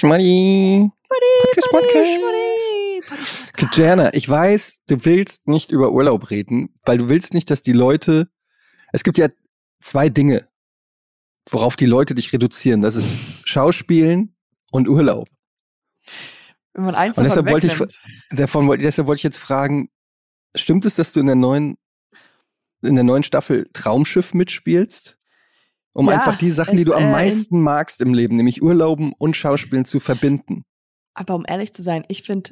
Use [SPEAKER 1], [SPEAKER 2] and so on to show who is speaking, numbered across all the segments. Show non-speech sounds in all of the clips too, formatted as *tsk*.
[SPEAKER 1] Schmuddy. Podcast, Podcast. Kajana, ich weiß, du willst nicht über Urlaub reden, weil du willst nicht, dass die Leute. Es gibt ja zwei Dinge, worauf die Leute dich reduzieren. Das ist Schauspielen und Urlaub.
[SPEAKER 2] Wenn man eins
[SPEAKER 1] Und deshalb wollte ich, davon, wollte- deshalb wollte ich jetzt fragen, stimmt es, dass du in der neuen, in der neuen Staffel Traumschiff mitspielst? Um
[SPEAKER 2] Ja,
[SPEAKER 1] einfach die Sachen, die du am
[SPEAKER 2] äh,
[SPEAKER 1] meisten magst im Leben, nämlich Urlauben und Schauspielen zu verbinden.
[SPEAKER 2] Aber um ehrlich zu sein, ich finde,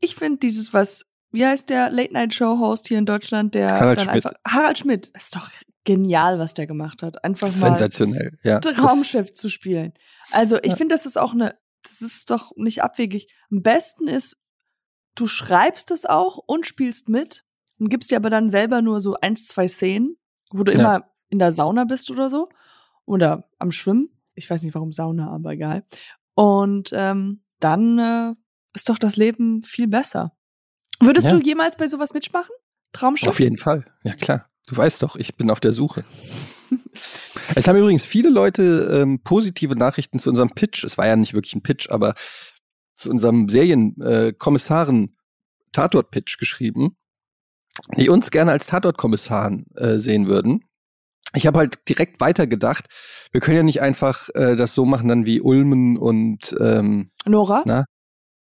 [SPEAKER 2] ich finde dieses, was, wie heißt der Late-Night-Show-Host hier in Deutschland, der
[SPEAKER 1] Harald
[SPEAKER 2] dann
[SPEAKER 1] Schmidt.
[SPEAKER 2] einfach, Harald Schmidt, das ist doch genial, was der gemacht hat. Einfach mal
[SPEAKER 1] Sensationell, ja.
[SPEAKER 2] Traumschiff zu spielen. Also ich
[SPEAKER 1] Ja.
[SPEAKER 2] finde, das ist auch eine, das ist doch nicht abwegig. Am besten ist, du schreibst es auch und spielst mit und gibst dir aber dann selber nur so eins, zwei Szenen, wo du
[SPEAKER 1] Ja.
[SPEAKER 2] immer in der Sauna bist oder so oder am Schwimmen. Ich weiß nicht, warum Sauna, aber egal. Und ähm, dann äh, ist doch das Leben viel besser. Würdest
[SPEAKER 1] Ja.
[SPEAKER 2] du jemals bei sowas mitmachen? Traumschiff?
[SPEAKER 1] Auf jeden Fall, ja klar. Du weißt doch, ich bin auf der Suche. *laughs* Es haben übrigens viele Leute ähm, positive Nachrichten zu unserem Pitch. Es war ja nicht wirklich ein Pitch, aber zu unserem Serienkommissaren äh, geschrieben, die uns gerne als Tatort-Kommissaren äh, sehen würden. Ich habe halt direkt weitergedacht, wir können ja nicht einfach äh, das so machen dann wie Ulmen und ähm,
[SPEAKER 2] Nora?
[SPEAKER 1] Na?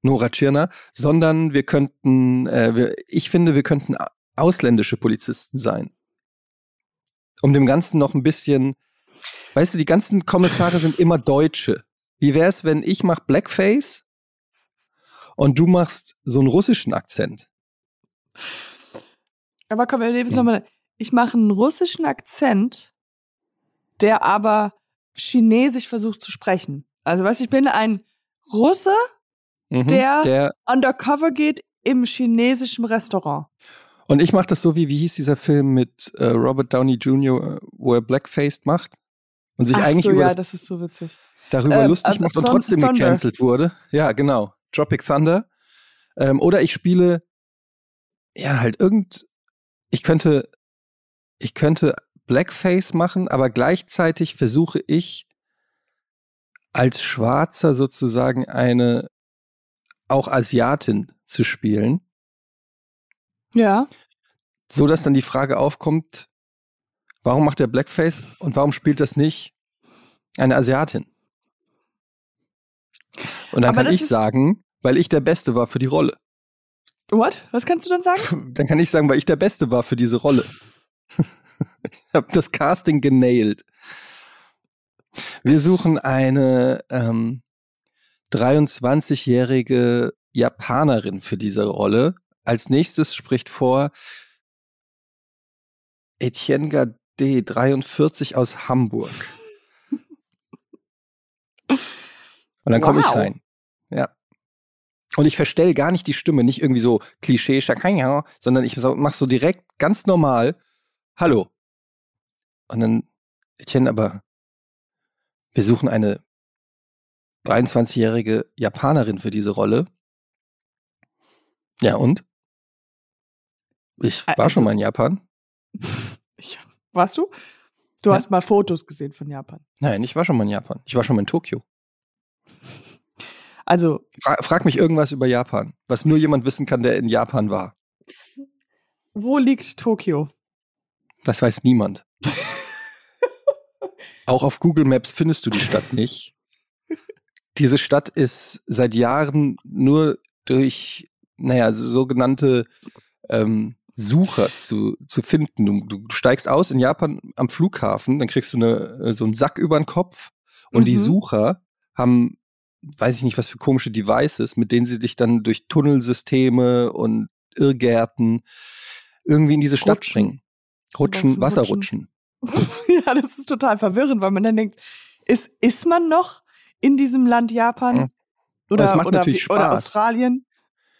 [SPEAKER 1] Nora Tschirner, sondern wir könnten, äh, wir, ich finde, wir könnten ausländische Polizisten sein. Um dem Ganzen noch ein bisschen, weißt du, die ganzen Kommissare sind immer Deutsche. Wie wäre es, wenn ich mach Blackface und du machst so einen russischen Akzent?
[SPEAKER 2] Aber komm, wir nehmen es
[SPEAKER 1] Hm.
[SPEAKER 2] nochmal. Ich mache einen russischen Akzent, der aber chinesisch versucht zu sprechen. Also, weißt du, ich bin ein Russe,
[SPEAKER 1] Mhm,
[SPEAKER 2] Der-
[SPEAKER 1] der
[SPEAKER 2] undercover geht im chinesischen Restaurant.
[SPEAKER 1] und ich mache das so wie, wie hieß dieser Film mit äh, Robert Downey Jr., äh, wo er Blackfaced macht und sich
[SPEAKER 2] Ach
[SPEAKER 1] eigentlich
[SPEAKER 2] so,
[SPEAKER 1] über
[SPEAKER 2] ja,
[SPEAKER 1] das
[SPEAKER 2] das ist so witzig.
[SPEAKER 1] darüber
[SPEAKER 2] Ähm,
[SPEAKER 1] lustig
[SPEAKER 2] also
[SPEAKER 1] macht und trotzdem
[SPEAKER 2] Thunder.
[SPEAKER 1] gecancelt wurde. Ja, genau. Tropic Thunder. Ähm, oder ich spiele, ja, halt irgend, ich könnte, ich könnte Blackface machen, aber gleichzeitig versuche ich als Schwarzer sozusagen eine auch Asiatin zu spielen,
[SPEAKER 2] Ja.
[SPEAKER 1] so dass dann die Frage aufkommt, warum macht er Blackface und warum spielt das nicht eine Asiatin? Und dann
[SPEAKER 2] Aber
[SPEAKER 1] kann ich sagen, weil ich der Beste war für die Rolle.
[SPEAKER 2] What? Was kannst du dann sagen? *laughs*
[SPEAKER 1] Dann kann ich sagen, weil ich der Beste war für diese Rolle. Ich habe das Casting genailt. Wir suchen eine ähm, 23-jährige Japanerin für diese Rolle. Als nächstes spricht vor Etienne Gade, 43 aus Hamburg. Und dann komme ich
[SPEAKER 2] Wow.
[SPEAKER 1] rein. Ja. Und ich verstell gar nicht die Stimme, nicht irgendwie so Klischee, Schakanja, sondern ich so- mach so direkt ganz normal, hallo. Und dann, Etienne, aber wir suchen eine 23-jährige Japanerin für diese Rolle. Ja, und? Ich war
[SPEAKER 2] Also-
[SPEAKER 1] schon mal in Japan. *laughs*
[SPEAKER 2] Ich, warst du? Du
[SPEAKER 1] Ja.
[SPEAKER 2] hast mal Fotos gesehen von Japan.
[SPEAKER 1] Nein, ich war schon mal in Japan. Ich war schon mal in Tokio. *laughs*
[SPEAKER 2] Also,
[SPEAKER 1] Fra frag mich irgendwas über Japan, was nur jemand wissen kann, der in Japan war.
[SPEAKER 2] wo liegt Tokio?
[SPEAKER 1] Das weiß niemand. *laughs* Auch auf Google Maps findest du die Stadt nicht. Diese Stadt ist seit Jahren nur durch, naja, sogenannte ähm, Sucher zu, zu finden. Du, du steigst aus in Japan am Flughafen, dann kriegst du eine, äh, so einen Sack über den Kopf und die
[SPEAKER 2] Mhm.
[SPEAKER 1] Sucher haben, weiß ich nicht, was für komische Devices, mit denen sie dich dann durch Tunnelsysteme und Irrgärten irgendwie in diese Stadt
[SPEAKER 2] Rutschen.
[SPEAKER 1] bringen. Rutschen,
[SPEAKER 2] Rutschen.
[SPEAKER 1] Wasserrutschen. *laughs*
[SPEAKER 2] ja, das ist total verwirrend, weil man dann denkt, ist, ist man noch in diesem Land Japan?
[SPEAKER 1] Mhm.
[SPEAKER 2] Oder,
[SPEAKER 1] es macht
[SPEAKER 2] oder, oder. Australien?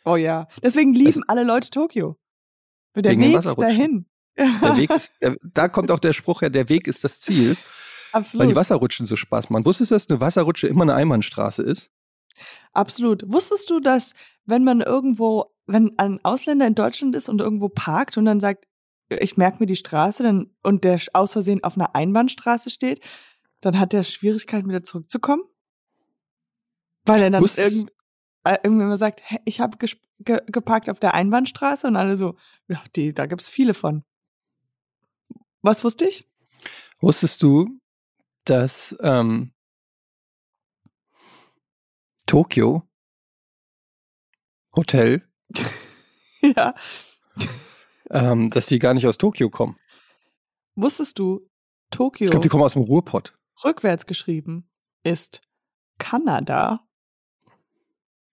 [SPEAKER 2] Oh ja. Deswegen lieben alle Leute Tokio. Der
[SPEAKER 1] Wegen
[SPEAKER 2] Weg
[SPEAKER 1] Wasserrutschen.
[SPEAKER 2] dahin.
[SPEAKER 1] Der Weg *laughs* ist, der, da kommt auch der Spruch her, der Weg ist das Ziel, weil
[SPEAKER 2] Absolut.
[SPEAKER 1] die Wasserrutschen so Spaß machen. Wusstest du, dass eine Wasserrutsche immer eine Einbahnstraße ist?
[SPEAKER 2] Absolut. Wusstest du, dass wenn man irgendwo, wenn ein Ausländer in Deutschland ist und irgendwo parkt und dann sagt, ich merke mir die Straße dann, und der aus Versehen auf einer Einbahnstraße steht, dann hat der Schwierigkeiten wieder zurückzukommen? Weil er dann irgend, irgendwann mal sagt, "Hä, ich habe ge geparkt auf der Einbahnstraße und alle so, ja, die, da gibt's viele von. Was wusste ich?
[SPEAKER 1] Wusstest du, dass ähm, Tokio Hotel, *laughs*
[SPEAKER 2] ja.
[SPEAKER 1] Ähm, dass die gar nicht aus Tokio kommen?
[SPEAKER 2] Wusstest du, Tokio
[SPEAKER 1] Ich glaube, die kommen aus dem Ruhrpott.
[SPEAKER 2] rückwärts geschrieben ist Kanada?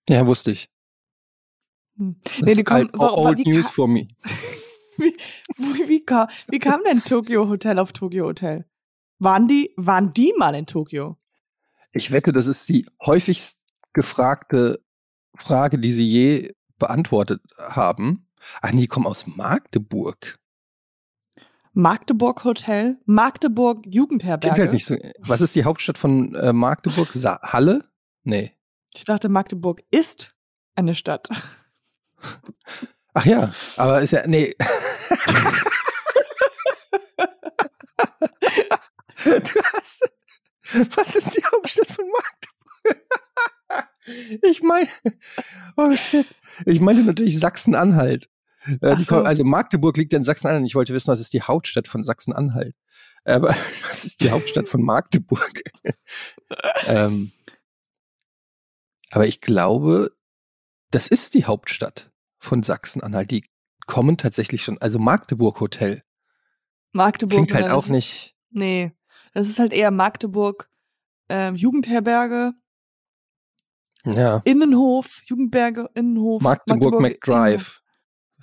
[SPEAKER 1] Ja, wusste ich.
[SPEAKER 2] Hm. Nee, die kommen,
[SPEAKER 1] alt-
[SPEAKER 2] warum,
[SPEAKER 1] old
[SPEAKER 2] wie,
[SPEAKER 1] news for me. *laughs*
[SPEAKER 2] wie, wie, wie, kam, wie kam denn Tokyo Hotel auf Tokyo Hotel? Waren die, waren die mal in Tokio?
[SPEAKER 1] Ich wette, das ist die häufigst gefragte Frage, die sie je beantwortet haben. Ach nee, die kommen aus Magdeburg.
[SPEAKER 2] Magdeburg Hotel? Magdeburg
[SPEAKER 1] Klingt
[SPEAKER 2] Jugendherberge?
[SPEAKER 1] halt nicht so. Was ist die Hauptstadt von äh, Magdeburg? Sa Halle? Nee.
[SPEAKER 2] Ich dachte, Magdeburg ist eine Stadt.
[SPEAKER 1] Ach ja, aber ist ja, nee. du hast, was ist die Hauptstadt von Magdeburg? ich meine, oh shit. Ich meinte natürlich Sachsen-Anhalt. Äh,
[SPEAKER 2] so.
[SPEAKER 1] Also Magdeburg liegt ja in Sachsen-Anhalt. Ich wollte wissen, was ist die Hauptstadt von Sachsen-Anhalt? Aber *laughs* was ist die Hauptstadt von Magdeburg? *laughs* ähm, aber ich glaube, das ist die Hauptstadt von Sachsen-Anhalt. Die kommen tatsächlich schon, also Magdeburg Hotel.
[SPEAKER 2] Magdeburg.
[SPEAKER 1] Klingt halt auch nicht.
[SPEAKER 2] Nee, das ist halt eher Magdeburg ähm, Jugendherberge,
[SPEAKER 1] Ja.
[SPEAKER 2] Innenhof, Jugendberge, Innenhof.
[SPEAKER 1] Magdeburg,
[SPEAKER 2] Innenhof.
[SPEAKER 1] McDrive.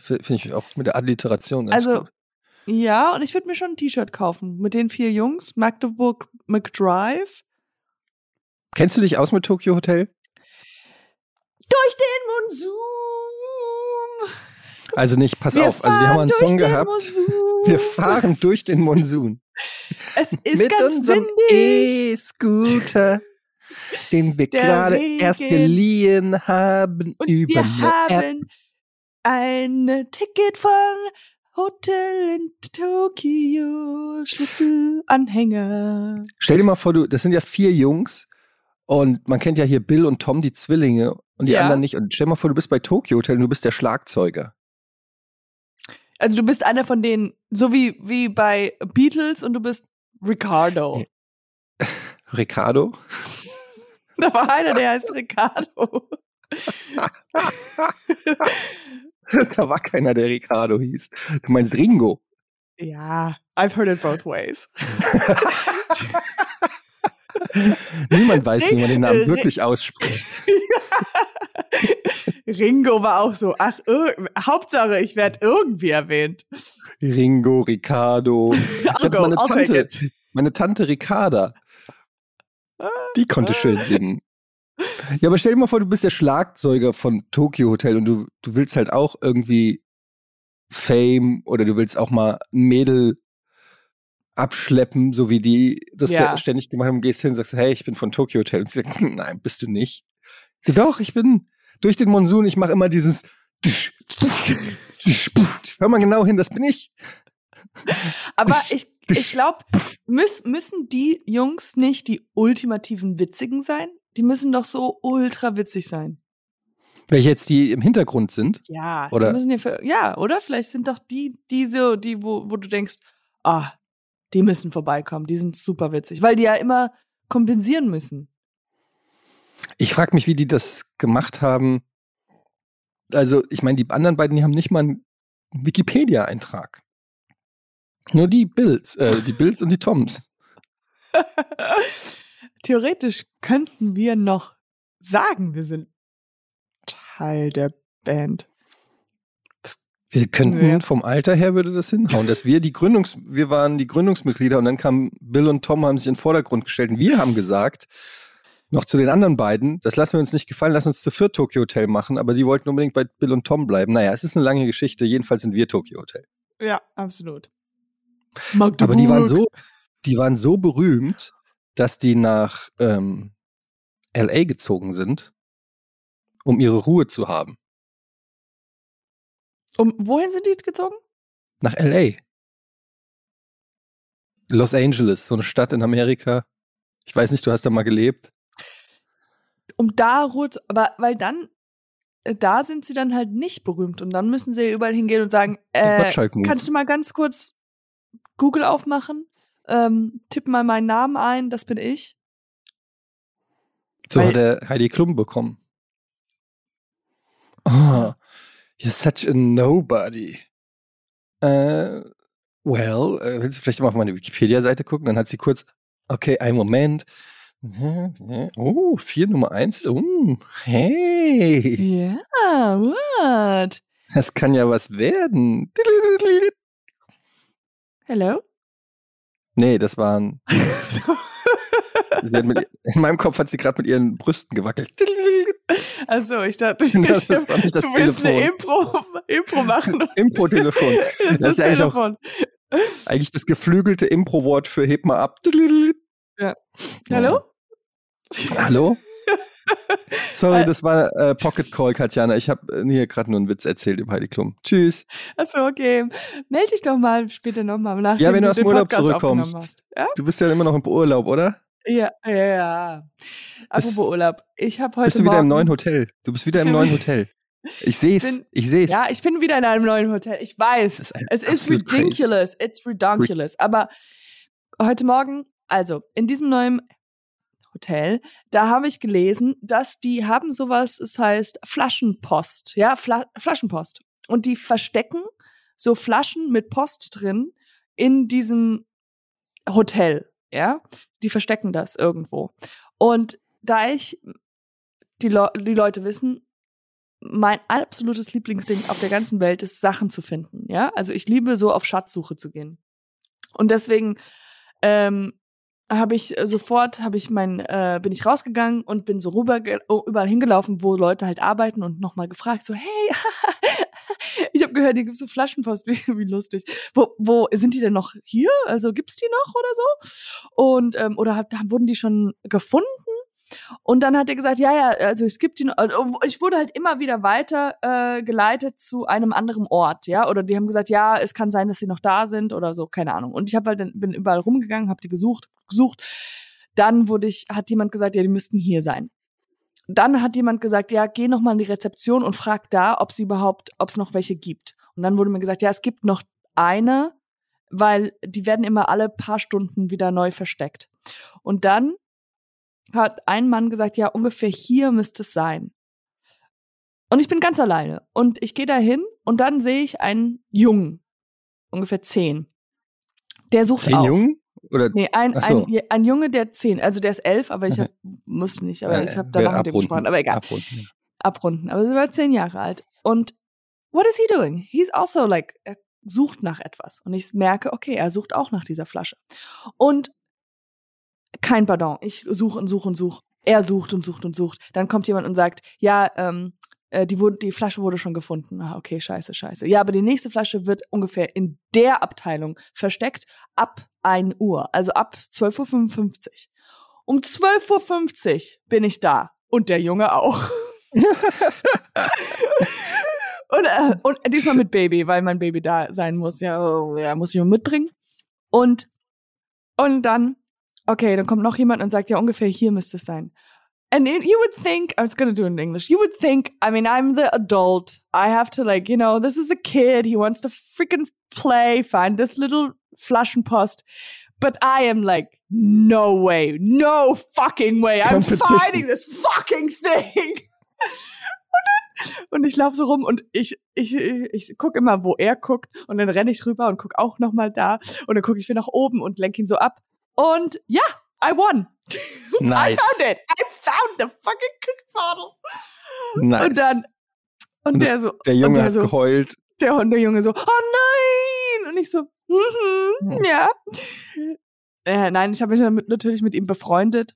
[SPEAKER 1] Finde ich auch mit der Alliteration ganz
[SPEAKER 2] Also,
[SPEAKER 1] gut.
[SPEAKER 2] Ja, und ich würde mir schon ein T-Shirt kaufen mit den vier Jungs. Magdeburg McDrive.
[SPEAKER 1] Kennst du dich aus mit Tokyo Hotel?
[SPEAKER 2] Durch den Monsum.
[SPEAKER 1] Also nicht, pass
[SPEAKER 2] Wir
[SPEAKER 1] auf. Also die haben einen Song gehabt.
[SPEAKER 2] Monsum.
[SPEAKER 1] Wir fahren durch den Monsun.
[SPEAKER 2] Es *laughs* ist
[SPEAKER 1] mit
[SPEAKER 2] ganz
[SPEAKER 1] unserem. E-Scooter, den wir
[SPEAKER 2] Der
[SPEAKER 1] gerade
[SPEAKER 2] Regen.
[SPEAKER 1] erst geliehen haben
[SPEAKER 2] Und
[SPEAKER 1] über
[SPEAKER 2] wir haben ein Ticket von Hotel in Tokio, Schlüsselanhänger.
[SPEAKER 1] Stell dir mal vor, du, das sind ja vier Jungs und man kennt ja hier Bill und Tom, die Zwillinge und die
[SPEAKER 2] Ja.
[SPEAKER 1] anderen nicht. Und stell dir mal vor, du bist bei Tokyo Hotel und du bist der Schlagzeuger.
[SPEAKER 2] Also du bist einer von denen, so wie, wie bei Beatles und du bist Ricardo. *laughs*
[SPEAKER 1] Ricardo?
[SPEAKER 2] Da war einer, der heißt Ricardo. *laughs* *laughs* *laughs*
[SPEAKER 1] da war keiner, der Ricardo hieß. Du meinst Ringo.
[SPEAKER 2] Ja, I've heard it both ways. *laughs*
[SPEAKER 1] Niemand weiß, wie man den Namen wirklich ausspricht. *laughs*
[SPEAKER 2] Ringo war auch so, ach, Hauptsache, ich werde irgendwie erwähnt.
[SPEAKER 1] Ringo, Ricardo. Ich hatte meine Tante, meine Tante Ricarda. Die konnte schön singen. Ja, aber stell dir mal vor, du bist der Schlagzeuger von Tokyo Hotel und du, du willst halt auch irgendwie Fame oder du willst auch mal ein Mädel abschleppen, so wie die das
[SPEAKER 2] Ja.
[SPEAKER 1] ständig gemacht haben, gehst hin und sagst, hey, ich bin von Tokyo Hotel. Und sie sagt, *laughs* nein, bist du nicht. Sie doch, ich bin durch den Monsun, ich mache immer dieses *laughs* Hör mal genau hin, das bin ich.
[SPEAKER 2] Aber *laughs* ich, ich glaube, müssen die Jungs nicht die ultimativen Witzigen sein? Die müssen doch so ultra witzig sein.
[SPEAKER 1] Welche jetzt die im Hintergrund sind.
[SPEAKER 2] Ja,
[SPEAKER 1] Oder-
[SPEAKER 2] die müssen ja für, ja, oder? Vielleicht sind doch die, die so, die, wo, wo du denkst, ah, die müssen vorbeikommen, die sind super witzig, weil die ja immer kompensieren müssen.
[SPEAKER 1] Ich frage mich, wie die das gemacht haben. Also, ich meine, die anderen beiden, die haben nicht mal einen Wikipedia-Eintrag. Nur die Bills, äh, die Bills und die Toms. *laughs*
[SPEAKER 2] Theoretisch könnten wir noch sagen, wir sind Teil der Band.
[SPEAKER 1] Wir könnten
[SPEAKER 2] Ja.
[SPEAKER 1] vom Alter her würde das hinhauen, dass wir die Gründungs, wir waren die Gründungsmitglieder und dann kamen Bill und Tom haben sich in den Vordergrund gestellt und wir haben gesagt, noch zu den anderen beiden, das lassen wir uns nicht gefallen, lass uns zu viert Tokyo Hotel machen, aber die wollten unbedingt bei Bill und Tom bleiben. Naja, es ist eine lange Geschichte, jedenfalls sind wir Tokyo Hotel.
[SPEAKER 2] Ja, absolut.
[SPEAKER 1] Aber die waren so, die waren so berühmt, dass die nach ähm, LA gezogen sind, um ihre Ruhe zu haben.
[SPEAKER 2] Um, wohin sind die gezogen?
[SPEAKER 1] Nach LA. Los Angeles, so eine Stadt in Amerika. Ich weiß nicht, du hast da mal gelebt.
[SPEAKER 2] um da Ruhe zu, aber weil dann, äh, da sind sie dann halt nicht berühmt und dann müssen sie überall hingehen und sagen, äh, kannst du mal ganz kurz Google aufmachen, ähm, tipp mal meinen Namen ein, das bin ich.
[SPEAKER 1] So
[SPEAKER 2] Weil-
[SPEAKER 1] hat er Heidi Klum bekommen. Oh, you're such a nobody. Äh, well, äh, willst du vielleicht mal auf meine Wikipedia-Seite gucken? Dann hat sie kurz, okay, einen Moment. Oh, vier Nummer eins. Oh, hey,
[SPEAKER 2] Ja, what?
[SPEAKER 1] das kann ja was werden.
[SPEAKER 2] Hello?
[SPEAKER 1] Nee, das waren. *laughs* Mit, in meinem Kopf hat sie gerade mit ihren Brüsten gewackelt.
[SPEAKER 2] Also ich dachte, *laughs*
[SPEAKER 1] Das, das war nicht das
[SPEAKER 2] du willst eine
[SPEAKER 1] Telefon.
[SPEAKER 2] Impro, Impro machen. *laughs*
[SPEAKER 1] Impro-Telefon.
[SPEAKER 2] Das ist
[SPEAKER 1] Das
[SPEAKER 2] das,
[SPEAKER 1] ist ja eigentlich auch-
[SPEAKER 2] Telefon.
[SPEAKER 1] Eigentlich das geflügelte Impro-Wort für heb mal ab.
[SPEAKER 2] Hallo?
[SPEAKER 1] Hallo? *laughs* Sorry, das war äh, Pocket Call, Katjana. Ich habe äh, hier gerade nur einen Witz erzählt über Heidi Klum. Tschüss.
[SPEAKER 2] Achso, okay. Meld dich doch mal später nochmal nach.
[SPEAKER 1] Ja, wenn du aus dem Urlaub
[SPEAKER 2] Podcast
[SPEAKER 1] zurückkommst.
[SPEAKER 2] Ja?
[SPEAKER 1] Du bist ja immer noch im Urlaub, oder?
[SPEAKER 2] Ja, ja, ja. Apropos Urlaub. Ich habe heute
[SPEAKER 1] bist du wieder
[SPEAKER 2] Morgen,
[SPEAKER 1] im neuen Hotel? Du bist wieder im neuen Hotel. Ich seh's.
[SPEAKER 2] bin-
[SPEAKER 1] Ich seh's.
[SPEAKER 2] Ja, ich bin wieder in einem neuen Hotel. Ich weiß.
[SPEAKER 1] Ist
[SPEAKER 2] Es ist
[SPEAKER 1] absolut crazy.
[SPEAKER 2] ridiculous. It's ridiculous. Aber heute Morgen, also in diesem neuen Hotel, da habe ich gelesen, dass die haben sowas, es heißt Flaschenpost. Ja, Fla Flaschenpost. Und die verstecken so Flaschen mit Post drin in diesem Hotel. Ja, die verstecken das irgendwo. Und da ich die, Le die Leute wissen, mein absolutes Lieblingsding auf der ganzen Welt ist, Sachen zu finden. Ja, also ich liebe so auf Schatzsuche zu gehen. Und deswegen ähm, habe ich äh, sofort, habe ich mein, äh, bin ich rausgegangen und bin so rüber oh, überall hingelaufen, wo Leute halt arbeiten und nochmal gefragt, so hey, *laughs* ich habe gehört, hier gibt's so Flaschenpost, *laughs* wie, wie lustig. Wo, wo sind die denn noch hier? Also gibt's die noch oder so? Und ähm, oder hab, wurden die schon gefunden? Und dann hat er gesagt, ja, ja, also es gibt die ich wurde halt immer wieder weiter äh, geleitet zu einem anderen Ort, ja, oder die haben gesagt, ja, es kann sein, dass sie noch da sind oder so, keine Ahnung. Und ich habe halt dann, bin überall rumgegangen, habe die gesucht, gesucht. Dann wurde ich, hat jemand gesagt, ja, die müssten hier sein. Dann hat jemand gesagt, ja, geh noch mal in die Rezeption und frag da, ob sie überhaupt, ob es noch welche gibt. Und dann wurde mir gesagt, ja, es gibt noch eine, weil die werden immer alle paar Stunden wieder neu versteckt. Und dann hat ein Mann gesagt, ja, ungefähr hier müsste es sein. Und ich bin ganz alleine. Und ich gehe da hin und dann sehe ich einen Jungen, ungefähr zehn. Der sucht
[SPEAKER 1] Zehn
[SPEAKER 2] auch.
[SPEAKER 1] Jungen? Oder
[SPEAKER 2] Nee, ein,
[SPEAKER 1] so.
[SPEAKER 2] ein, ein Junge, der zehn, also der ist elf, aber ich hab, musste nicht, aber
[SPEAKER 1] Äh,
[SPEAKER 2] ich habe
[SPEAKER 1] wir
[SPEAKER 2] danach mit dem gesprochen, aber egal,
[SPEAKER 1] Abrunden.
[SPEAKER 2] abrunden. Aber sie war zehn Jahre alt. Und what is he doing? He's also like, er sucht nach etwas. Und ich merke, okay, er sucht auch nach dieser Flasche. Und kein Pardon. Ich suche und suche und suche. Er sucht und sucht und sucht. Dann kommt jemand und sagt, ja, ähm, äh, die, wurde, die Flasche wurde schon gefunden. Ah, okay, scheiße, scheiße. Ja, aber die nächste Flasche wird ungefähr in der Abteilung versteckt ab 1 Uhr, also ab 12.55 Uhr. Um 12.50 Uhr bin ich da. Und der Junge auch. *laughs* und, äh, und diesmal mit Baby, weil mein Baby da sein muss. Ja, oh, ja muss ich mal mitbringen. Und, und dann, okay, dann kommt noch jemand und sagt, ja, ungefähr hier müsste es sein. And it, you would think, I was gonna do it in English, you would think, I mean, I'm the adult. I have to like, you know, this is a kid. He wants to freaking play, find this little Flaschenpost. But I am like, no way, no fucking way. I'm finding this fucking thing. *laughs* Und, dann, und ich laufe so rum und ich, ich, ich guck immer, wo er guckt und dann renne ich rüber und guck auch noch mal da und dann gucke ich wieder nach oben und lenke ihn so ab. Und ja, I won. *laughs* I
[SPEAKER 1] Nice.
[SPEAKER 2] found it. I found the fucking cook bottle.
[SPEAKER 1] Nice.
[SPEAKER 2] Und dann, und,
[SPEAKER 1] Und
[SPEAKER 2] der so,
[SPEAKER 1] Der Junge
[SPEAKER 2] der
[SPEAKER 1] hat
[SPEAKER 2] so,
[SPEAKER 1] geheult.
[SPEAKER 2] der, und der Junge so, oh nein! Und ich so, mhm,
[SPEAKER 1] Hm.
[SPEAKER 2] ja. Äh, nein, ich habe mich damit natürlich mit ihm befreundet.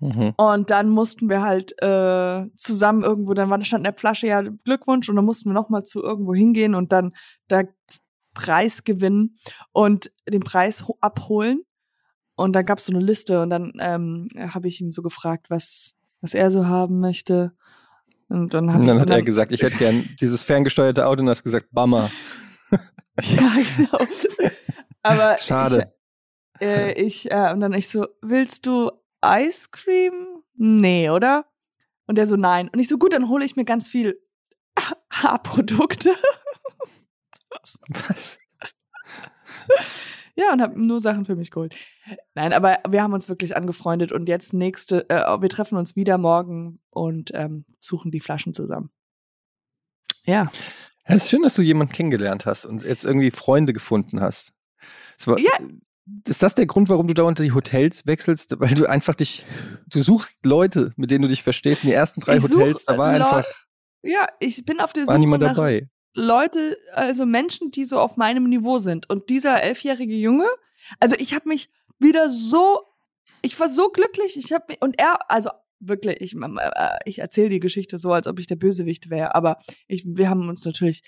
[SPEAKER 1] Mhm.
[SPEAKER 2] Und dann mussten wir halt äh, zusammen irgendwo, dann war, stand in der Flasche ja Glückwunsch und dann mussten wir nochmal zu irgendwo hingehen und dann da Preis gewinnen und den Preis ho- abholen. Und dann gab's so eine Liste und dann ähm, habe ich ihm so gefragt, was, was er so haben möchte. Und dann,
[SPEAKER 1] Und dann hat er gesagt, ich hätte gern *laughs* dieses ferngesteuerte Auto und hast gesagt, Bummer. *laughs*
[SPEAKER 2] Ja, genau. Aber *laughs*
[SPEAKER 1] Schade.
[SPEAKER 2] Ich, äh, ich äh, und dann ich so, willst du Ice Cream? Nee, oder? Und der so, nein. Und ich so, gut, dann hole ich mir ganz viel Haarprodukte.
[SPEAKER 1] Was?
[SPEAKER 2] Ja, und habe nur Sachen für mich geholt. Nein, aber wir haben uns wirklich angefreundet und jetzt nächste, äh, wir treffen uns wieder morgen und ähm, suchen die Flaschen zusammen. Ja.
[SPEAKER 1] Es ist schön, dass du jemanden kennengelernt hast und jetzt irgendwie Freunde gefunden hast. War, ja. Ist das der Grund, warum du dauernd die Hotels wechselst? Weil du einfach dich, du suchst Leute, mit denen du dich verstehst. In die ersten drei ich Hotels, da war einfach.
[SPEAKER 2] Ja, ich bin auf der Suche
[SPEAKER 1] war niemand dabei.
[SPEAKER 2] Leute, also Menschen, die so auf meinem Niveau sind. Und dieser elfjährige Junge, also ich habe mich wieder so, ich war so glücklich. Ich habe und er, also wirklich, ich, äh, ich erzähle die Geschichte so, als ob ich der Bösewicht wäre. Aber ich, wir haben uns natürlich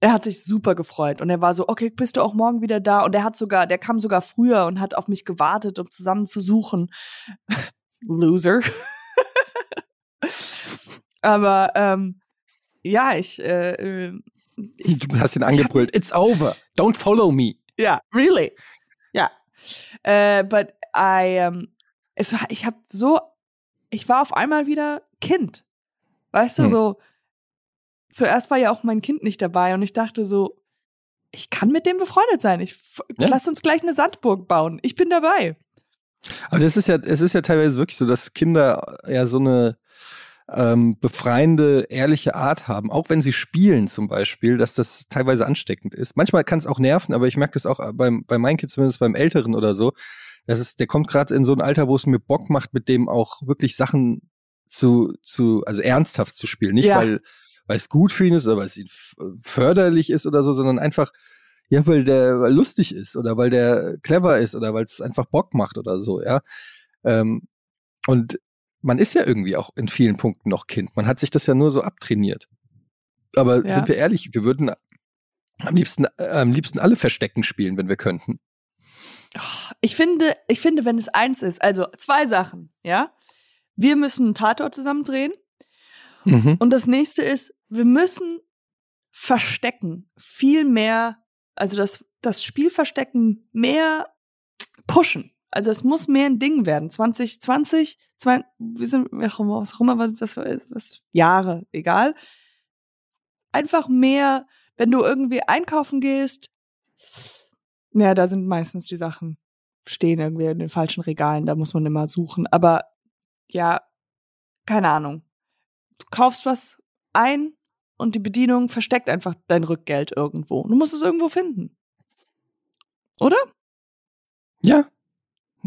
[SPEAKER 2] er hat sich super gefreut und er war so, okay, bist du auch morgen wieder da? Und er hat sogar, der kam sogar früher und hat auf mich gewartet, um zusammen zu suchen. *laughs* Loser. *laughs* Aber ähm, ja, ich, äh,
[SPEAKER 1] ich, Du hast ihn angebrüllt. It's over. Don't follow me.
[SPEAKER 2] Ja, yeah, really. Ja. Yeah. Uh, but I, ähm, es war, ich habe so, ich war auf einmal wieder Kind. Weißt du, hm. so, zuerst war ja auch mein Kind nicht dabei und ich dachte so, ich kann mit dem befreundet sein. Ich ja. lass uns gleich eine Sandburg bauen. Ich bin dabei.
[SPEAKER 1] Aber das ist ja, es ist ja teilweise wirklich so, dass Kinder ja so eine ähm, befreiende, ehrliche Art haben, auch wenn sie spielen zum Beispiel, dass das teilweise ansteckend ist. Manchmal kann es auch nerven, aber ich merke das auch beim, bei meinen Kids, zumindest beim Älteren oder so. Das ist, der kommt gerade in so ein Alter, wo es mir Bock macht, mit dem auch wirklich Sachen zu, zu, also ernsthaft zu spielen. Nicht, ja. weil weil es gut für ihn ist oder weil es ihn förderlich ist oder so, sondern einfach, ja, weil der weil lustig ist oder weil der clever ist oder weil es einfach Bock macht oder so, ja. Ähm, und man ist ja irgendwie auch in vielen Punkten noch Kind. Man hat sich das ja nur so abtrainiert. Aber ja. sind wir ehrlich, wir würden am liebsten, äh, am liebsten alle Verstecken spielen, wenn wir könnten.
[SPEAKER 2] Ich finde, ich finde, wenn es eins ist, also zwei Sachen, ja. Wir müssen einen Tatort zusammen drehen Mhm. Und das nächste ist, wir müssen verstecken, viel mehr, also das, das Spiel verstecken mehr pushen. Also es muss mehr ein Ding werden. 2020, zwei, wir sind, was auch immer, was, was, was, Jahre, egal. Einfach mehr, wenn du irgendwie einkaufen gehst, ja, da sind meistens die Sachen stehen irgendwie in den falschen Regalen, da muss man immer suchen. Aber ja, keine Ahnung du kaufst was ein und die Bedienung versteckt einfach dein Rückgeld irgendwo. Du musst es irgendwo finden. Oder?
[SPEAKER 1] Ja.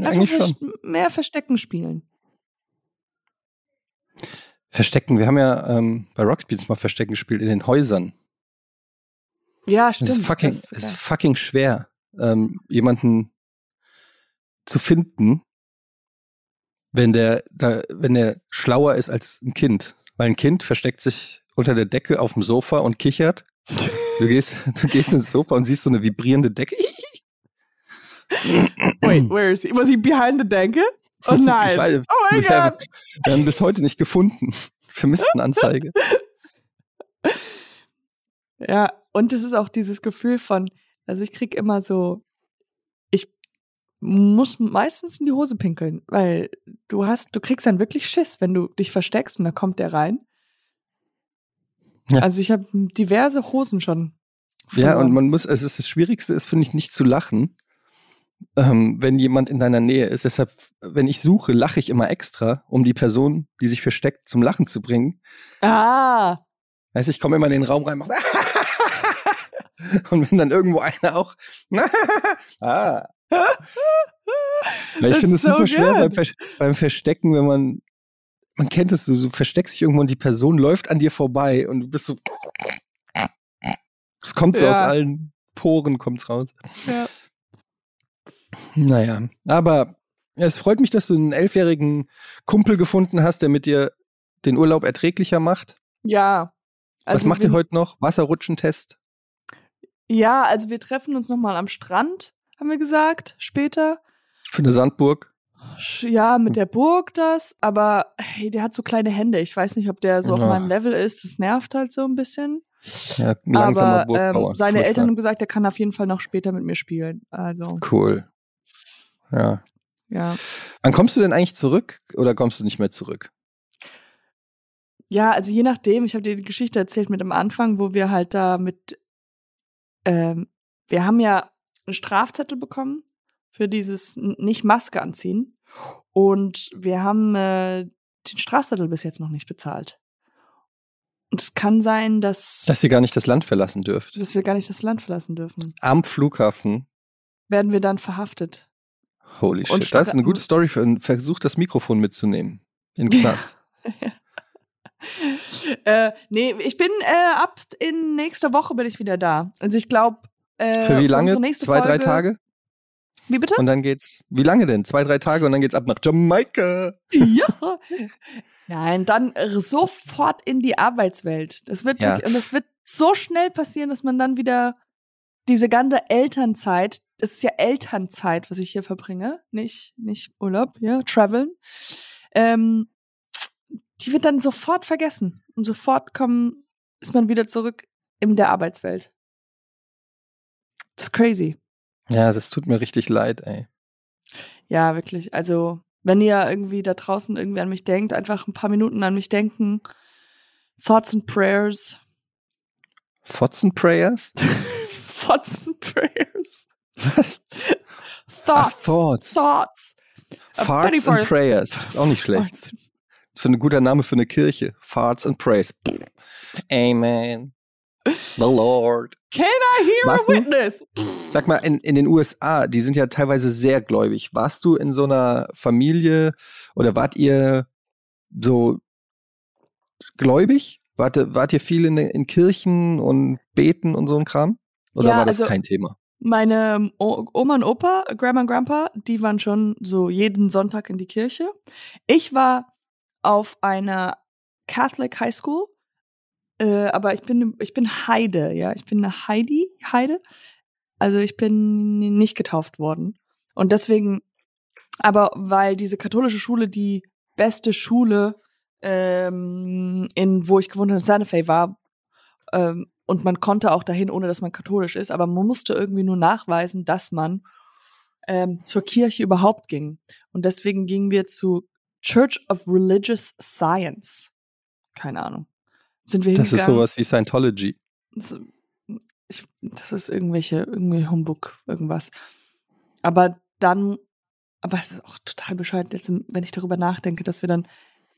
[SPEAKER 1] Ja eigentlich schon.
[SPEAKER 2] Mehr Verstecken spielen.
[SPEAKER 1] Verstecken. Wir haben ja ähm, bei Rockbeats mal Verstecken gespielt in den Häusern.
[SPEAKER 2] Ja, stimmt.
[SPEAKER 1] Es ist fucking, es ist fucking schwer, ähm, jemanden zu finden, wenn der, da, wenn der schlauer ist als ein Kind. Weil ein Kind versteckt sich unter der Decke auf dem Sofa und kichert. Du gehst, *laughs* du gehst ins Sofa und siehst so eine vibrierende Decke. *laughs* *laughs*
[SPEAKER 2] Wait, where is he? Was he behind the Decke? Oh nein. Weiß, oh mein Gott.
[SPEAKER 1] Wir haben bis heute nicht gefunden. *laughs* Vermisstenanzeige. *laughs*
[SPEAKER 2] Ja, und es ist auch dieses Gefühl von, also ich krieg immer so, ich muss meistens in die Hose pinkeln, weil du hast, du kriegst dann wirklich Schiss, wenn du dich versteckst und dann kommt der rein. Ja. Also ich habe diverse Hosen schon.
[SPEAKER 1] Verloren. Ja, und man muss, also das Schwierigste ist, finde ich, nicht zu lachen, ähm, wenn jemand in deiner Nähe ist. Deshalb, wenn ich suche, lache ich immer extra, um die Person, die sich versteckt, zum Lachen zu bringen.
[SPEAKER 2] Ah.
[SPEAKER 1] Heißt, ich komme immer in den Raum rein, mache *laughs* und wenn dann irgendwo einer auch *laughs* ah, *laughs* ich finde es so super schwer beim, Ver beim, Verstecken, wenn man, man kennt es, so, du versteckst dich irgendwo und die Person läuft an dir vorbei und du bist so, *tsk* es kommt so ja. aus allen Poren, kommt's raus. Ja. Naja, aber es freut mich, dass du einen elfjährigen Kumpel gefunden hast, der mit dir den Urlaub erträglicher macht.
[SPEAKER 2] Ja.
[SPEAKER 1] Also Was macht ihr heute noch? Wasserrutschentest?
[SPEAKER 2] Ja, also wir treffen uns nochmal am Strand haben wir gesagt, später.
[SPEAKER 1] Für eine Sandburg?
[SPEAKER 2] Ja, mit der Burg das, aber hey, der hat so kleine Hände. Ich weiß nicht, ob der so ja. auf meinem Level ist. Das nervt halt so ein bisschen.
[SPEAKER 1] Ja, langsamer
[SPEAKER 2] aber ähm, seine Eltern haben gesagt, er kann auf jeden Fall noch später mit mir spielen. Also.
[SPEAKER 1] Cool. Ja.
[SPEAKER 2] Ja.
[SPEAKER 1] Wann kommst du denn eigentlich zurück oder kommst du nicht mehr zurück?
[SPEAKER 2] ja, also je nachdem, ich habe dir die Geschichte erzählt mit dem Anfang, wo wir halt da mit, ähm, wir haben ja einen Strafzettel bekommen für dieses nicht Maske anziehen und wir haben äh, den Strafzettel bis jetzt noch nicht bezahlt. Und es kann sein, dass.
[SPEAKER 1] Dass ihr gar nicht das Land verlassen dürft.
[SPEAKER 2] Dass wir gar nicht das Land verlassen dürfen.
[SPEAKER 1] Am Flughafen.
[SPEAKER 2] Werden wir dann verhaftet.
[SPEAKER 1] Holy shit. Das ist eine gute Story für einen Versuch, das Mikrofon mitzunehmen. In den Knast. *laughs*
[SPEAKER 2] äh, nee, ich bin äh, ab in nächster Woche bin ich wieder da. Also ich glaube.
[SPEAKER 1] Äh, für wie lange? Zwei, Folge, drei Tage?
[SPEAKER 2] Wie bitte?
[SPEAKER 1] Und dann geht's, wie lange denn? Zwei, drei Tage und dann geht's ab nach Jamaika.
[SPEAKER 2] Ja. Nein, dann sofort in die Arbeitswelt. Das wird, ja. und das wird so schnell passieren, dass man dann wieder diese ganze Elternzeit, das ist ja Elternzeit, was ich hier verbringe, nicht, nicht Urlaub, ja, traveln, ähm, die wird dann sofort vergessen und sofort kommen, ist man wieder zurück in der Arbeitswelt. Das ist crazy.
[SPEAKER 1] Ja, das tut mir richtig leid, ey.
[SPEAKER 2] Ja, wirklich. Also, wenn ihr irgendwie da draußen irgendwie an mich denkt, einfach ein paar Minuten an mich denken. Thoughts and Prayers.
[SPEAKER 1] Thoughts and Prayers? *laughs*
[SPEAKER 2] Thoughts and Prayers.
[SPEAKER 1] Was?
[SPEAKER 2] Thoughts. Ach,
[SPEAKER 1] thoughts.
[SPEAKER 2] Thoughts.
[SPEAKER 1] Farts and Prayers. Ist auch nicht schlecht. Das ist ein guter Name für eine Kirche. Farts and Prayers. Amen. The Lord.
[SPEAKER 2] Can I hear Warst a witness?
[SPEAKER 1] sag mal, in, in den USA, die sind ja teilweise sehr gläubig. Warst du in so einer Familie oder wart ihr so gläubig? Wart, wart ihr viel in, in Kirchen und beten und so ein Kram? Oder ja, war das also kein Thema?
[SPEAKER 2] Meine Oma und Opa, Grandma und Grandpa, die waren schon so jeden Sonntag in die Kirche. Ich war auf einer Catholic High School äh, aber ich bin, ich bin Heide, ja. Ich bin eine Heidi, Heide. Also ich bin nicht getauft worden. Und deswegen, aber weil diese katholische Schule die beste Schule ähm, in, wo ich gewohnt habe, in Santa Fe war, ähm, und man konnte auch dahin, ohne dass man katholisch ist, aber man musste irgendwie nur nachweisen, dass man ähm, zur Kirche überhaupt ging. Und deswegen gingen wir zu Church of Religious Science. Keine Ahnung sind wir
[SPEAKER 1] Das ist sowas wie Scientology.
[SPEAKER 2] Das, ich, das ist irgendwelche, irgendwie Humbug, irgendwas. Aber dann, aber es ist auch total bescheuert, jetzt, wenn ich darüber nachdenke, dass wir dann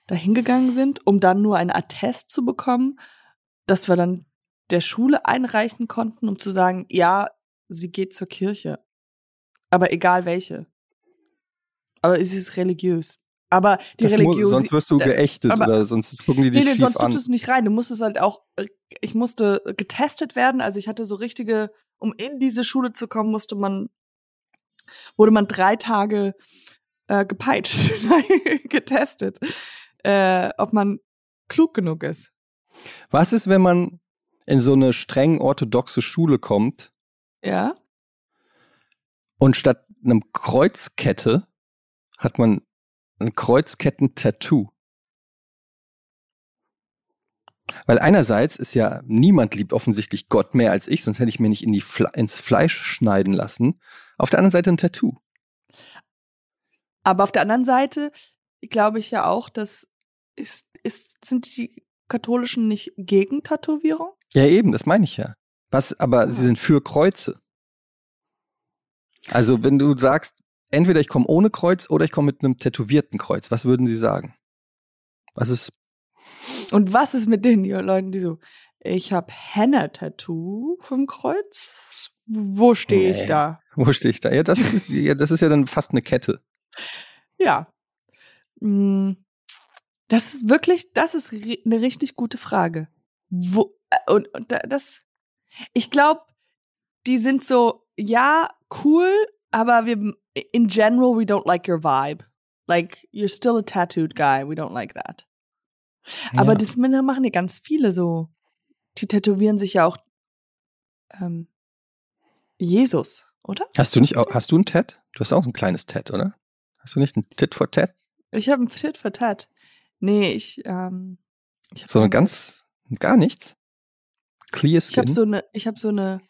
[SPEAKER 2] da hingegangen sind, um dann nur ein Attest zu bekommen, dass wir dann der Schule einreichen konnten, um zu sagen, ja, sie geht zur Kirche. Aber egal welche. Aber es ist religiös. Aber die das Religion.
[SPEAKER 1] Sonst wirst du geächtet aber, oder sonst gucken die dich nee, nee, sonst
[SPEAKER 2] durftest du nicht rein. Du musstest halt auch, äh, ich musste getestet werden. Also ich hatte so richtige, um in diese Schule zu kommen, musste man, wurde man drei Tage äh, gepeitscht, *laughs* getestet, äh, ob man klug genug ist.
[SPEAKER 1] Was ist, wenn man in so eine streng orthodoxe Schule kommt?
[SPEAKER 2] Ja.
[SPEAKER 1] Und statt einem Kreuzkette hat man ein Kreuzketten-Tattoo. Weil einerseits ist ja, niemand liebt offensichtlich Gott mehr als ich, sonst hätte ich mir nicht in die Fle ins Fleisch schneiden lassen. Auf der anderen Seite ein Tattoo.
[SPEAKER 2] Aber auf der anderen Seite glaube ich ja auch, dass ist, ist, sind die Katholischen nicht gegen Tätowierung?
[SPEAKER 1] Ja, eben, das meine ich ja. Was, aber ja. sie sind für Kreuze. Also, wenn du sagst, entweder ich komme ohne Kreuz oder ich komme mit einem tätowierten Kreuz. Was würden Sie sagen? Was ist.
[SPEAKER 2] Und was ist mit den Leuten, die so, ich habe Henna-Tattoo vom Kreuz? Wo stehe nee. ich da?
[SPEAKER 1] Wo stehe ich da? Ja das, ist, ja, das ist ja dann fast eine Kette.
[SPEAKER 2] Ja. Hm. Das ist wirklich, das ist eine richtig gute Frage. Wo, und, und das, ich glaube, die sind so, ja, cool, aber wir, in general, we don't like your vibe. Like, you're still a tattooed guy. We don't like that. Aber ja. das machen ja ganz viele so. Die tätowieren sich ja auch ähm, Jesus, oder?
[SPEAKER 1] Hast du nicht auch, hast du ein Tat? Du hast auch ein kleines Tat, oder? Hast du nicht ein Tit for Tat?
[SPEAKER 2] Ich habe ein Tit for Tat. Nee, ich, ähm,
[SPEAKER 1] ich So eine ganz, gar nichts? Clear Skin?
[SPEAKER 2] Ich habe so eine, ich habe so eine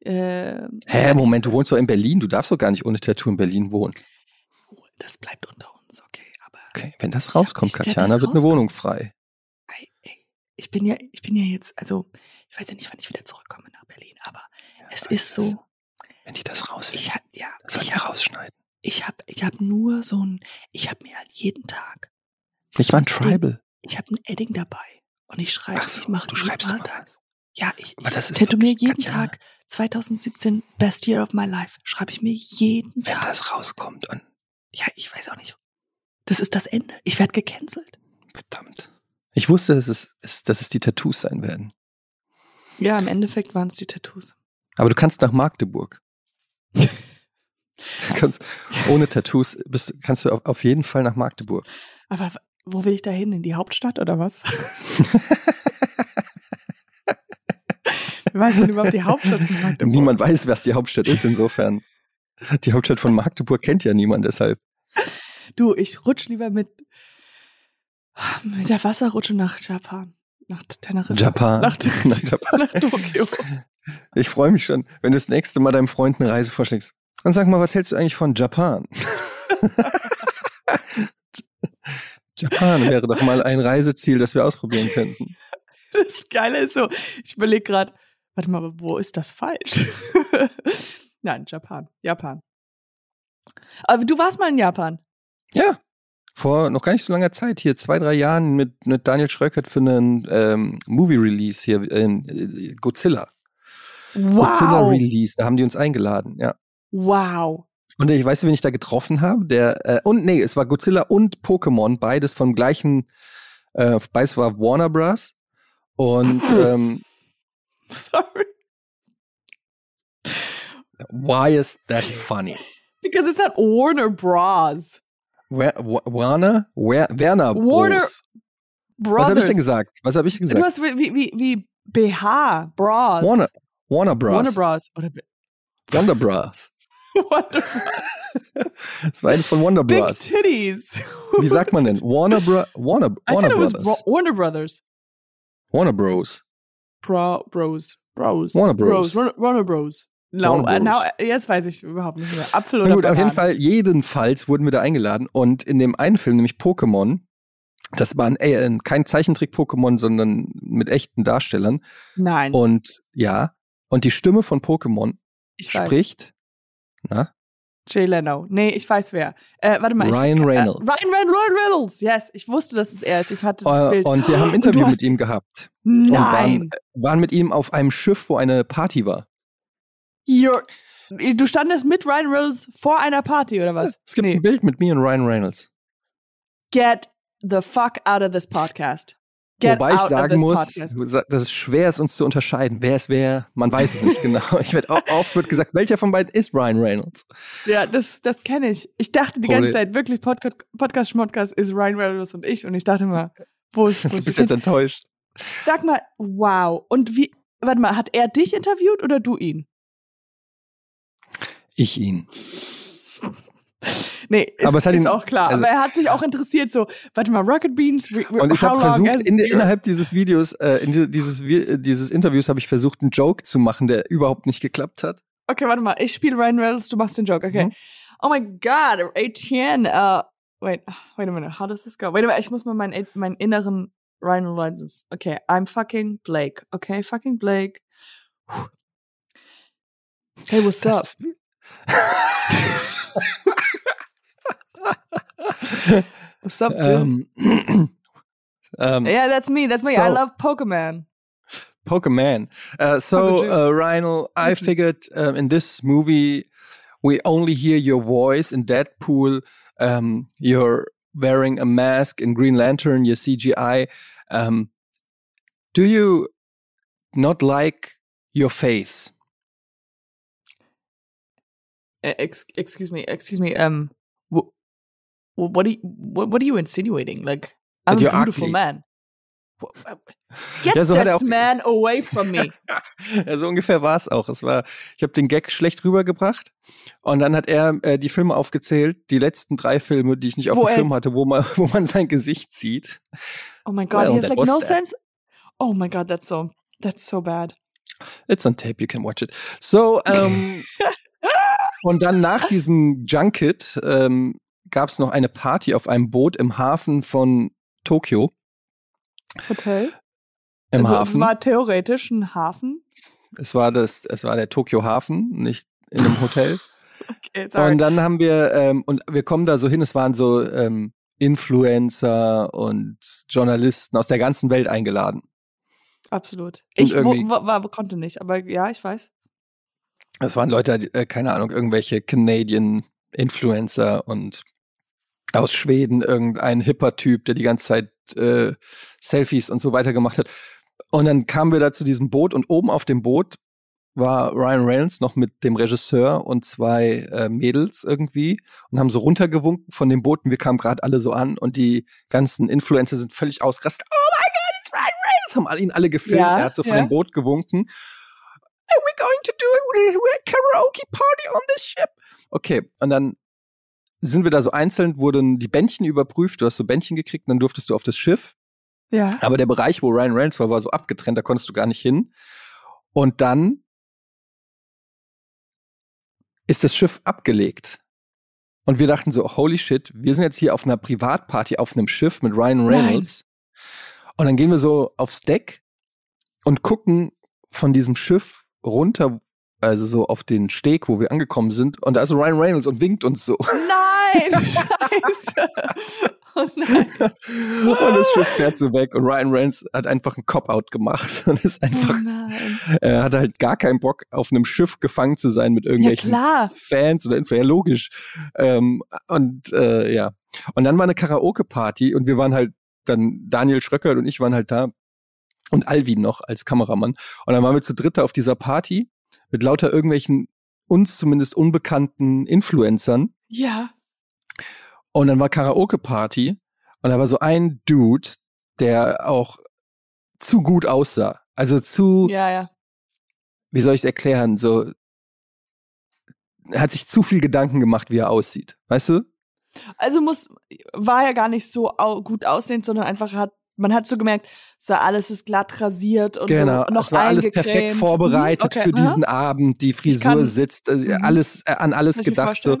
[SPEAKER 2] äh,
[SPEAKER 1] Hä, Moment, du wohnst doch in Berlin. Du darfst doch gar nicht ohne Tattoo in Berlin wohnen.
[SPEAKER 2] Oh, das bleibt unter uns, okay. Aber
[SPEAKER 1] okay, wenn das rauskommt, Katjana, wird eine Wohnung frei.
[SPEAKER 2] Ich bin ja, ich bin ja jetzt, also ich weiß ja nicht, wann ich wieder zurückkomme nach Berlin, aber ja, es ist so.
[SPEAKER 1] Wenn die das rausfinden,
[SPEAKER 2] ich hab, ja,
[SPEAKER 1] das soll ich hab, rausschneiden.
[SPEAKER 2] Ich habe ich hab nur so ein, ich habe mir halt jeden Tag.
[SPEAKER 1] Nicht mal ein Tribal.
[SPEAKER 2] Ich habe ein Edding dabei und ich schreibe,
[SPEAKER 1] so,
[SPEAKER 2] ich mache
[SPEAKER 1] du schreibst
[SPEAKER 2] Tag. Ja, ich,
[SPEAKER 1] aber das
[SPEAKER 2] ich tätowiere jeden Tag 2017 Best Year of My Life. Schreibe ich mir jeden
[SPEAKER 1] Wenn
[SPEAKER 2] Tag.
[SPEAKER 1] Wenn das rauskommt und
[SPEAKER 2] ja, ich weiß auch nicht. Das ist das Ende. Ich werde gecancelt.
[SPEAKER 1] Verdammt. Ich wusste, dass es, dass es die Tattoos sein werden.
[SPEAKER 2] Ja, im Endeffekt waren es die Tattoos.
[SPEAKER 1] Aber du kannst nach Magdeburg. *laughs* kannst, ohne Tattoos bist, kannst du auf jeden Fall nach Magdeburg.
[SPEAKER 2] Aber wo will ich da hin? In die Hauptstadt oder was? *laughs* Wer weiß denn überhaupt die Hauptstadt von Magdeburg?
[SPEAKER 1] Niemand weiß, was die Hauptstadt ist, insofern. Die Hauptstadt von Magdeburg kennt ja niemand deshalb.
[SPEAKER 2] Du, ich rutsch lieber mit, mit der Wasserrutsche nach Japan. Nach Teneriffa.
[SPEAKER 1] Japan.
[SPEAKER 2] Nach, nach, Japan. nach Tokio.
[SPEAKER 1] Ich freue mich schon, wenn du das nächste Mal deinem Freund eine Reise vorschlägst. Dann sag mal, was hältst du eigentlich von Japan? *laughs* Japan wäre doch mal ein Reiseziel, das wir ausprobieren könnten.
[SPEAKER 2] Das Geile ist so, ich überlege gerade, warte mal, wo ist das falsch? *laughs* Nein, Japan. Japan. Aber du warst mal in Japan.
[SPEAKER 1] Ja. Vor noch gar nicht so langer Zeit, hier zwei, drei Jahren mit, mit Daniel Schröckert für einen ähm, Movie-Release hier, ähm, Godzilla.
[SPEAKER 2] Wow.
[SPEAKER 1] Godzilla-Release, da haben die uns eingeladen, ja.
[SPEAKER 2] Wow.
[SPEAKER 1] Und ich weiß, wen ich da getroffen habe. Der, äh, und nee, es war Godzilla und Pokémon, beides vom gleichen, äh, beides war Warner Bros. Und ähm, *laughs*
[SPEAKER 2] Sorry.
[SPEAKER 1] Why is that funny?
[SPEAKER 2] Because it's at Warner Bros.
[SPEAKER 1] Warner? Werner Bros.
[SPEAKER 2] Warner Brothers.
[SPEAKER 1] Was habe ich denn gesagt? Was habe ich gesagt?
[SPEAKER 2] Du hast wie, wie, wie BH, Bros.
[SPEAKER 1] Warner, Warner Bros.
[SPEAKER 2] Warner Bros. Oder
[SPEAKER 1] Wonder Bros. *laughs*
[SPEAKER 2] Wonder Bros. *laughs*
[SPEAKER 1] das war eines von Wonder Bros.
[SPEAKER 2] Big Titties.
[SPEAKER 1] Wie sagt man denn? Warner, Bro Warner,
[SPEAKER 2] I
[SPEAKER 1] Warner
[SPEAKER 2] thought it was
[SPEAKER 1] Brothers.
[SPEAKER 2] Warner Brothers.
[SPEAKER 1] Warner Bros.
[SPEAKER 2] Bro, Bros. Bros.
[SPEAKER 1] Warner Bros.
[SPEAKER 2] Warner, Warner Bros. No,
[SPEAKER 1] Warner Bros.
[SPEAKER 2] now, jetzt weiß ich überhaupt nicht mehr. Apfel
[SPEAKER 1] Na
[SPEAKER 2] oder
[SPEAKER 1] gut, auf jeden? Fall, jedenfalls wurden wir da eingeladen und in dem einen Film, nämlich Pokémon, das war ein, äh, kein Zeichentrick-Pokémon, sondern mit echten Darstellern.
[SPEAKER 2] Nein,
[SPEAKER 1] Und ja, und die Stimme von Pokémon
[SPEAKER 2] ich weiß.
[SPEAKER 1] spricht, na,
[SPEAKER 2] Jay Leno. Nee, ich weiß wer. Äh, warte mal.
[SPEAKER 1] Ryan
[SPEAKER 2] ich,
[SPEAKER 1] Reynolds.
[SPEAKER 2] Äh, Ryan, Ryan, Ryan Reynolds. Yes, ich wusste, dass es er ist. Ich hatte das
[SPEAKER 1] Äh,
[SPEAKER 2] Bild.
[SPEAKER 1] und wir haben ein *gasps*
[SPEAKER 2] Und
[SPEAKER 1] Interview
[SPEAKER 2] hast-
[SPEAKER 1] mit ihm gehabt. Und
[SPEAKER 2] Nein.
[SPEAKER 1] waren, waren mit ihm auf einem Schiff, wo eine Party war.
[SPEAKER 2] You're, du standest mit Ryan Reynolds vor einer Party oder was?
[SPEAKER 1] Es gibt
[SPEAKER 2] nee.
[SPEAKER 1] ein Bild mit mir und Ryan Reynolds.
[SPEAKER 2] Get the fuck out of this podcast. Get
[SPEAKER 1] Wobei ich sagen muss, dass es schwer ist, uns zu unterscheiden. Wer ist wer? Man weiß es nicht *laughs* genau. Ich werd, oft wird gesagt, welcher von beiden ist Ryan Reynolds?
[SPEAKER 2] Ja, das, das kenne ich. Ich dachte die
[SPEAKER 1] Problem-
[SPEAKER 2] ganze Zeit wirklich, Podcast, Podcast Schmodcast ist Ryan Reynolds und ich. Und ich dachte mal, wo ist, wo *laughs*
[SPEAKER 1] Du
[SPEAKER 2] ist
[SPEAKER 1] bist jetzt enttäuscht.
[SPEAKER 2] Sag mal, wow. Und wie, warte mal, hat er dich interviewt oder du ihn?
[SPEAKER 1] Ich ihn. *laughs*
[SPEAKER 2] Nee, ist,
[SPEAKER 1] Aber es hat
[SPEAKER 2] ist
[SPEAKER 1] ihn-
[SPEAKER 2] auch klar.
[SPEAKER 1] also-
[SPEAKER 2] Aber er hat sich auch interessiert, so, warte mal, Rocket Beans,
[SPEAKER 1] Und ich habe versucht, in, innerhalb dieses Videos, äh, in die, dieses, äh, dieses Interviews habe ich versucht, einen Joke zu machen, der überhaupt nicht geklappt hat.
[SPEAKER 2] Okay, warte mal, ich spiele Ryan Reynolds, du machst den Joke, okay.
[SPEAKER 1] Mhm.
[SPEAKER 2] Oh my god, Etienne, uh, wait, wait a minute, how does this go? Wait a minute, ich muss mal meinen, meinen inneren Ryan Reynolds, okay, I'm fucking Blake, okay, fucking Blake. Hey, what's up?
[SPEAKER 1] Das ist, *laughs* *laughs*
[SPEAKER 2] What's up, dude?
[SPEAKER 1] ähm, ähm, *clears throat*
[SPEAKER 2] yeah, that's me, that's me, I love Pokemon.
[SPEAKER 1] Pokemon. Uh, so, uh, Ryan, I
[SPEAKER 2] Mhm.
[SPEAKER 1] figured um, in this movie, we only hear your voice. In Deadpool, um, you're wearing a mask. In Green Lantern, you're CGI. Um, do you not like your face?
[SPEAKER 2] Ex- excuse me, excuse me, um, what are you, what, what are you insinuating? Like, I'm a beautiful
[SPEAKER 1] ugly.
[SPEAKER 2] man. Uh, Get
[SPEAKER 1] Ja, so
[SPEAKER 2] this man away from me. *laughs*
[SPEAKER 1] ja, so ungefähr war es auch. Es war, ich habe den Gag schlecht rübergebracht und dann hat er äh, die Filme aufgezählt, die letzten drei Filme, die ich nicht auf
[SPEAKER 2] Wo
[SPEAKER 1] dem Schirm hatte, wo man, wo man sein Gesicht sieht.
[SPEAKER 2] Oh my god,
[SPEAKER 1] Well,
[SPEAKER 2] he has like no
[SPEAKER 1] that.
[SPEAKER 2] sense. Oh my god, that's so that's so bad.
[SPEAKER 1] It's on tape, you can watch it. So, *laughs* ähm, und dann nach *laughs* diesem Junket ähm, gab es noch eine Party auf einem Boot im Hafen von Tokio.
[SPEAKER 2] Hotel?
[SPEAKER 1] Im
[SPEAKER 2] also,
[SPEAKER 1] Hafen.
[SPEAKER 2] Es war theoretisch ein Hafen.
[SPEAKER 1] Es war das, es war der Tokyo Hafen, nicht in einem Hotel. *laughs*
[SPEAKER 2] Okay, sorry.
[SPEAKER 1] Und dann haben wir, ähm, und wir kommen da so hin, es waren so ähm, Influencer und Journalisten aus der ganzen Welt eingeladen.
[SPEAKER 2] Absolut.
[SPEAKER 1] Und
[SPEAKER 2] Ich war, konnte nicht, aber ja, ich weiß.
[SPEAKER 1] Es waren Leute, äh, keine Ahnung, irgendwelche Canadian Influencer und aus Schweden irgendein hipper Typ, der die ganze Zeit äh, Selfies und so weiter gemacht hat. Und dann kamen wir da zu diesem Boot und oben auf dem Boot war Ryan Reynolds noch mit dem Regisseur und zwei äh, Mädels irgendwie und haben so runtergewunken von dem Boot und wir kamen gerade alle so an und die ganzen Influencer sind völlig ausgerastet. Oh mein Gott, it's Ryan Reynolds! Haben alle ihn alle gefilmt.
[SPEAKER 2] Ja,
[SPEAKER 1] er hat so von
[SPEAKER 2] ja.
[SPEAKER 1] dem Boot gewunken. Are we going to do a karaoke party on this ship? Okay, und dann sind wir da so einzeln, wurden die Bändchen überprüft. Du hast so Bändchen gekriegt und dann durftest du auf das Schiff.
[SPEAKER 2] Ja.
[SPEAKER 1] Aber der Bereich, wo Ryan Reynolds war, war so abgetrennt, da konntest du gar nicht hin. Und dann ist das Schiff abgelegt. Und wir dachten so, holy shit, wir sind jetzt hier auf einer Privatparty auf einem Schiff mit Ryan Reynolds. Und dann gehen wir so aufs Deck und gucken von diesem Schiff runter, also so auf den Steg, wo wir angekommen sind. Und da ist Ryan Reynolds und winkt uns so.
[SPEAKER 2] Nein! *laughs* Scheiße! Oh nein.
[SPEAKER 1] und das Schiff fährt so weg und Ryan Reynolds hat einfach einen Cop-Out gemacht *laughs* und ist einfach,
[SPEAKER 2] Oh
[SPEAKER 1] er hat halt gar keinen Bock, auf einem Schiff gefangen zu sein mit irgendwelchen
[SPEAKER 2] klar.
[SPEAKER 1] Fans oder Info. Ja, logisch. Ähm, und äh, ja. Und dann war eine Karaoke-Party und wir waren halt dann, Daniel Schröcker und ich waren halt da und Alvin noch als Kameramann. Und dann waren wir zu dritt auf dieser Party mit lauter irgendwelchen uns zumindest unbekannten Influencern.
[SPEAKER 2] Ja.
[SPEAKER 1] Und dann war Karaoke-Party und da war so ein Dude, der auch zu gut aussah. Also zu,
[SPEAKER 2] Ja, ja.
[SPEAKER 1] wie soll ich es erklären, so er hat sich zu viel Gedanken gemacht, wie er aussieht. Weißt du?
[SPEAKER 2] Also muss, war ja gar nicht so au gut aussehend, sondern einfach hat, man hat so gemerkt, so alles ist glatt rasiert und
[SPEAKER 1] genau.
[SPEAKER 2] so noch
[SPEAKER 1] es war alles perfekt
[SPEAKER 2] eingecremt.
[SPEAKER 1] vorbereitet
[SPEAKER 2] Mhm, okay,
[SPEAKER 1] für
[SPEAKER 2] aha.
[SPEAKER 1] diesen Abend. Die Frisur
[SPEAKER 2] kann-
[SPEAKER 1] sitzt, äh,
[SPEAKER 2] Mhm.
[SPEAKER 1] alles äh, an alles gedacht. So.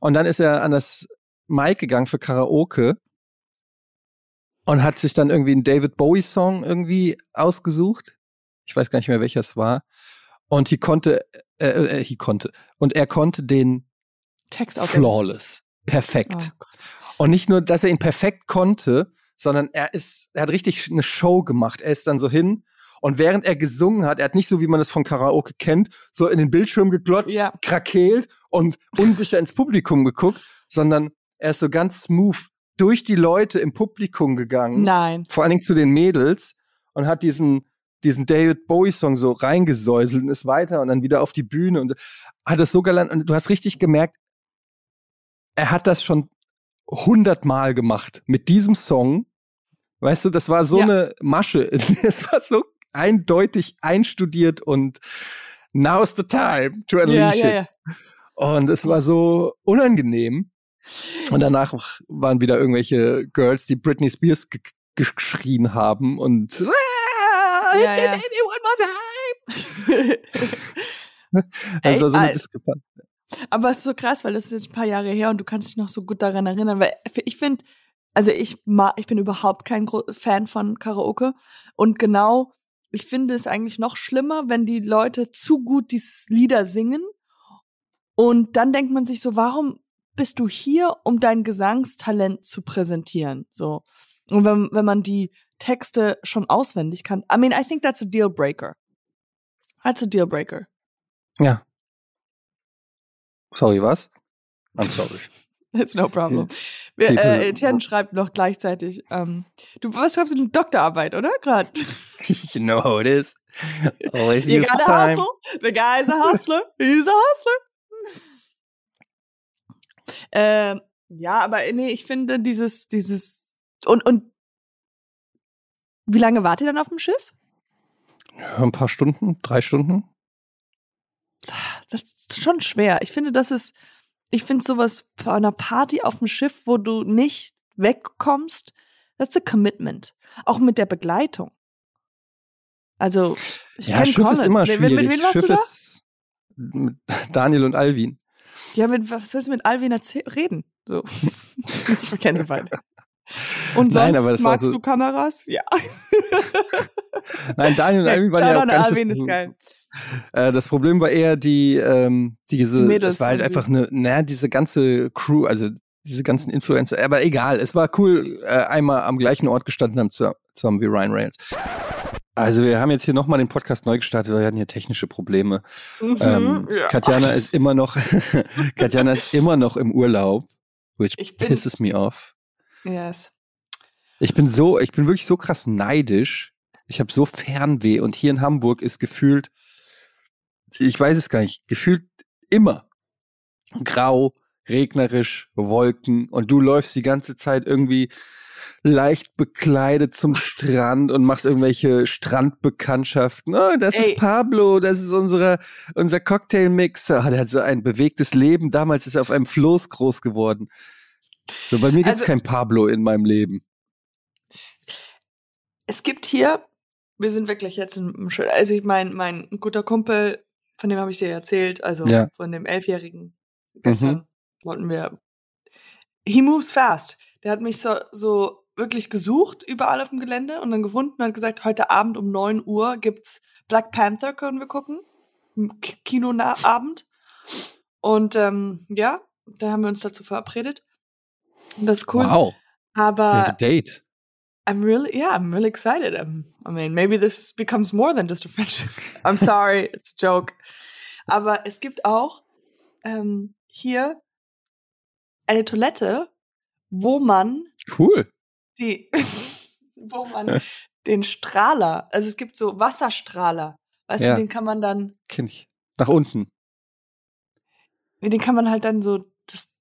[SPEAKER 1] Und dann ist er an das Mic gegangen für Karaoke und hat sich dann irgendwie einen David Bowie Song irgendwie ausgesucht. Ich weiß gar nicht mehr, welcher es war. Und he konnte, äh, äh, he konnte. Und er konnte den
[SPEAKER 2] Text auf
[SPEAKER 1] flawless. Perfekt.
[SPEAKER 2] Oh.
[SPEAKER 1] Und nicht nur, dass er ihn perfekt konnte, sondern er ist, er hat richtig eine Show gemacht. Er ist dann so hin und während er gesungen hat, er hat nicht so, wie man es von Karaoke kennt, so in den Bildschirm geglotzt,
[SPEAKER 2] Ja.
[SPEAKER 1] krakeelt und unsicher ins Publikum geguckt, sondern er ist so ganz smooth durch die Leute im Publikum gegangen,
[SPEAKER 2] Nein.
[SPEAKER 1] vor allen Dingen zu den Mädels und hat diesen diesen David Bowie Song so reingesäuselt und ist weiter und dann wieder auf die Bühne und hat das so galant und du hast richtig gemerkt, er hat das schon hundertmal gemacht mit diesem Song. Weißt du, das war so
[SPEAKER 2] Ja.
[SPEAKER 1] eine Masche. *laughs* Es war so eindeutig einstudiert und now's the time to unleash
[SPEAKER 2] Ja, ja,
[SPEAKER 1] it.
[SPEAKER 2] ja.
[SPEAKER 1] Und es war so unangenehm. Und danach waren wieder irgendwelche Girls, die Britney Spears ge geschrien haben und *laughs*
[SPEAKER 2] Ja, ja.
[SPEAKER 1] one more time. *laughs*
[SPEAKER 2] Ey,
[SPEAKER 1] Also so eine Diskrepanz.
[SPEAKER 2] Aber es ist so krass, weil das ist jetzt ein paar Jahre her und du kannst dich noch so gut daran erinnern, weil ich finde, also ich ma, ich bin überhaupt kein Fan von Karaoke und genau, ich finde es eigentlich noch schlimmer, wenn die Leute zu gut die Lieder singen und dann denkt man sich so, warum bist du hier, um dein Gesangstalent zu präsentieren? So. Und wenn, wenn man die Texte schon auswendig kann. I mean, I think that's a deal breaker. That's a deal breaker.
[SPEAKER 1] Ja. Sorry, was? I'm sorry. *laughs*
[SPEAKER 2] It's no problem. Wir,
[SPEAKER 1] People-
[SPEAKER 2] äh, Etienne schreibt noch gleichzeitig, ähm, du, was schreibst du eine Doktorarbeit, oder? Gerade. *laughs* *laughs*
[SPEAKER 1] you know how it is. Always
[SPEAKER 2] You
[SPEAKER 1] use the
[SPEAKER 2] gotta
[SPEAKER 1] time.
[SPEAKER 2] hustle. The guy's a hustler. *laughs* He's a hustler. ähm, ja, aber nee, ich finde dieses, dieses, und, und, wie lange wart ihr dann auf dem Schiff?
[SPEAKER 1] Ja, ein paar Stunden, drei Stunden.
[SPEAKER 2] Das ist schon schwer. Ich finde, das ist, ich finde sowas bei einer Party auf dem Schiff, wo du nicht wegkommst, that's a commitment. Auch mit der Begleitung. Also, ich
[SPEAKER 1] ja, Schiff ist
[SPEAKER 2] Colin.
[SPEAKER 1] immer
[SPEAKER 2] Mit-
[SPEAKER 1] schwierig.
[SPEAKER 2] Mit, mit wem warst
[SPEAKER 1] Schiff ist mit Daniel und Alvin.
[SPEAKER 2] Ja, mit, was willst du mit Alvin reden? So. *laughs* ich kenne sie beide. Und sonst
[SPEAKER 1] Nein, aber das
[SPEAKER 2] magst
[SPEAKER 1] so-
[SPEAKER 2] du Kameras? Ja. *laughs*
[SPEAKER 1] Nein, Daniel und Alvin waren ja auch nicht
[SPEAKER 2] Alvin ist *laughs* geil.
[SPEAKER 1] Äh, das Problem war eher die, ähm, diese,
[SPEAKER 2] Die Mädels
[SPEAKER 1] es war halt einfach eine, naja, diese ganze Crew, also diese ganzen Influencer, aber egal, es war cool, äh, einmal am gleichen Ort gestanden haben, zu- zusammen wie Ryan Reynolds. Also wir haben jetzt hier nochmal den Podcast neu gestartet, weil wir hatten hier technische Probleme. Ähm,
[SPEAKER 2] Mhm, ja.
[SPEAKER 1] Katjana ist immer noch, *laughs* Katjana ist immer noch im Urlaub, which
[SPEAKER 2] Ich bin-
[SPEAKER 1] pisses me off.
[SPEAKER 2] Yes.
[SPEAKER 1] Ich bin so, ich bin wirklich so krass neidisch. Ich habe so Fernweh und hier in Hamburg ist gefühlt, ich weiß es gar nicht, gefühlt immer grau, regnerisch, Wolken und du läufst die ganze Zeit irgendwie leicht bekleidet zum Strand und machst irgendwelche Strandbekanntschaften. Oh, das
[SPEAKER 2] Ey.
[SPEAKER 1] ist Pablo, das ist unsere, unser Cocktailmixer. Ah, der hat so ein bewegtes Leben. Damals ist er auf einem Floß groß geworden. So, bei mir gibt's
[SPEAKER 2] Also-
[SPEAKER 1] kein Pablo in meinem Leben.
[SPEAKER 2] Es gibt hier, wir sind wirklich jetzt im Schön, also ich mein, mein guter Kumpel, von dem habe ich dir erzählt, also
[SPEAKER 1] Ja.
[SPEAKER 2] von dem Elfjährigen gestern wollten wir. He moves fast. Der hat mich so, so wirklich gesucht überall auf dem Gelände und dann gefunden und hat gesagt, heute Abend um 9 Uhr gibt's Black Panther, können wir gucken. Kinoabend. Und ähm, ja, da haben wir uns dazu verabredet. Und das ist cool.
[SPEAKER 1] Wow.
[SPEAKER 2] Aber
[SPEAKER 1] date.
[SPEAKER 2] I'm really, yeah, I'm really excited. Um, I mean, maybe this becomes more than just a friendship. *laughs* I'm sorry, it's a joke. Aber es gibt auch ähm, hier eine Toilette, wo man
[SPEAKER 1] Cool.
[SPEAKER 2] die, *laughs* wo man den Strahler, also es gibt so Wasserstrahler, weißt
[SPEAKER 1] Ja.
[SPEAKER 2] du, den kann man dann,
[SPEAKER 1] Kenn ich. Nach unten.
[SPEAKER 2] den kann man halt dann so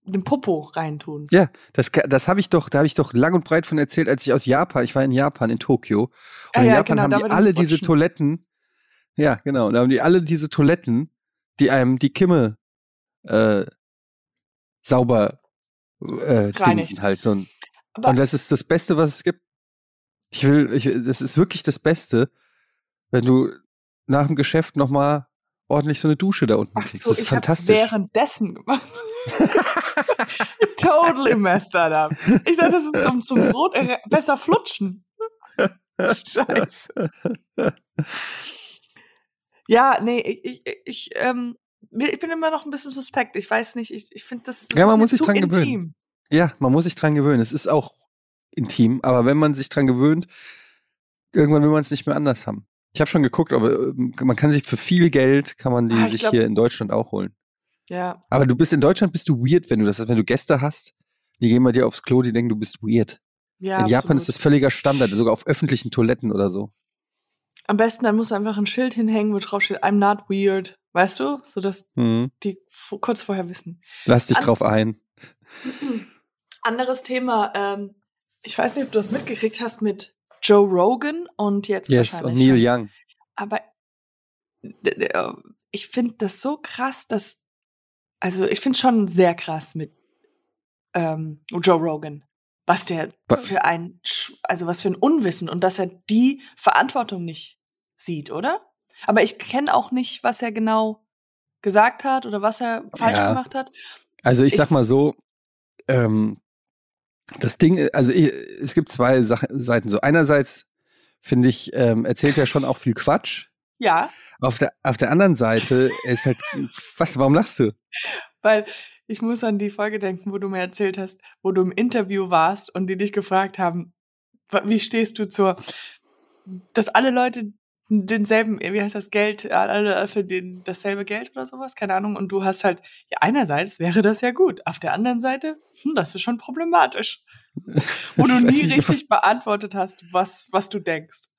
[SPEAKER 2] den Popo reintun.
[SPEAKER 1] Ja, das, das habe ich doch, da habe ich doch lang und breit von erzählt, als ich aus Japan, ich war in Japan, in Tokio. Und
[SPEAKER 2] Ah
[SPEAKER 1] in
[SPEAKER 2] ja,
[SPEAKER 1] Japan
[SPEAKER 2] genau,
[SPEAKER 1] haben die alle diese. Toiletten. Ja, genau. Und da haben die alle diese Toiletten, die einem die Kimme äh, sauber äh, dingsen halt. So ein, und das ist das Beste, was es gibt. Ich will, ich, das ist wirklich das Beste, wenn du nach dem Geschäft nochmal ordentlich so eine Dusche da unten
[SPEAKER 2] ach
[SPEAKER 1] kriegst.
[SPEAKER 2] so,
[SPEAKER 1] das ist
[SPEAKER 2] ich hab's
[SPEAKER 1] fantastisch.
[SPEAKER 2] währenddessen gemacht. *laughs* *laughs* totally messed that up. Ich dachte, das ist zum, zum Brot äh, besser flutschen. Scheiße. Ja, nee, ich, ich, ich, ähm, ich bin immer noch ein bisschen suspekt. Ich weiß nicht, ich, ich finde das, das
[SPEAKER 1] Ja,
[SPEAKER 2] ist
[SPEAKER 1] man muss sich dran
[SPEAKER 2] intim.
[SPEAKER 1] gewöhnen. Ja, man muss sich dran gewöhnen. Es ist auch intim, aber wenn man sich dran gewöhnt, irgendwann will man es nicht mehr anders haben. Ich habe schon geguckt, aber ähm, man kann sich für viel Geld kann man die
[SPEAKER 2] Ah, ich
[SPEAKER 1] sich
[SPEAKER 2] glaub-
[SPEAKER 1] hier in Deutschland auch holen.
[SPEAKER 2] Ja,
[SPEAKER 1] Aber du bist in Deutschland bist du weird, wenn du das hast, wenn du Gäste hast, die gehen bei dir aufs Klo, die denken, du bist weird.
[SPEAKER 2] ja.
[SPEAKER 1] in Japan ist
[SPEAKER 2] absolut.
[SPEAKER 1] das völliger Standard, sogar auf öffentlichen Toiletten oder so.
[SPEAKER 2] Am besten, dann muss einfach ein Schild hinhängen, wo drauf steht, I'm not weird. Weißt du? So dass
[SPEAKER 1] Mhm.
[SPEAKER 2] die kurz vorher wissen.
[SPEAKER 1] Lass dich
[SPEAKER 2] An-
[SPEAKER 1] drauf ein. *clears throat*
[SPEAKER 2] Anderes Thema. Ähm, ich weiß nicht, ob du das mitgekriegt hast mit Joe Rogan und jetzt
[SPEAKER 1] Yes,
[SPEAKER 2] wahrscheinlich
[SPEAKER 1] und Neil
[SPEAKER 2] schon.
[SPEAKER 1] Young.
[SPEAKER 2] Aber äh, ich finde das so krass, dass also ich finde schon sehr krass mit ähm, Joe Rogan, was der für ein also was für ein Unwissen und dass er die Verantwortung nicht sieht, oder? Aber ich kenne auch nicht, was er genau gesagt hat oder was er falsch
[SPEAKER 1] Ja.
[SPEAKER 2] gemacht hat.
[SPEAKER 1] Also ich
[SPEAKER 2] Ich-
[SPEAKER 1] sag mal so, ähm, das Ding, also ich, es gibt zwei Sach Seiten. So einerseits finde ich, ähm, erzählt er schon auch viel Quatsch.
[SPEAKER 2] Ja,
[SPEAKER 1] Auf der, auf der anderen Seite *laughs* ist halt, was, warum lachst du?
[SPEAKER 2] Weil ich muss an die Folge denken, wo du mir erzählt hast, wo du im Interview warst und die dich gefragt haben, wie stehst du zur, dass alle Leute denselben, wie heißt das Geld, alle für den dasselbe Geld oder sowas, keine Ahnung. Und du hast halt, ja, einerseits wäre das ja gut, auf der anderen Seite, hm, das ist schon problematisch. *laughs* Wo du nie richtig beantwortet hast, was, was du denkst.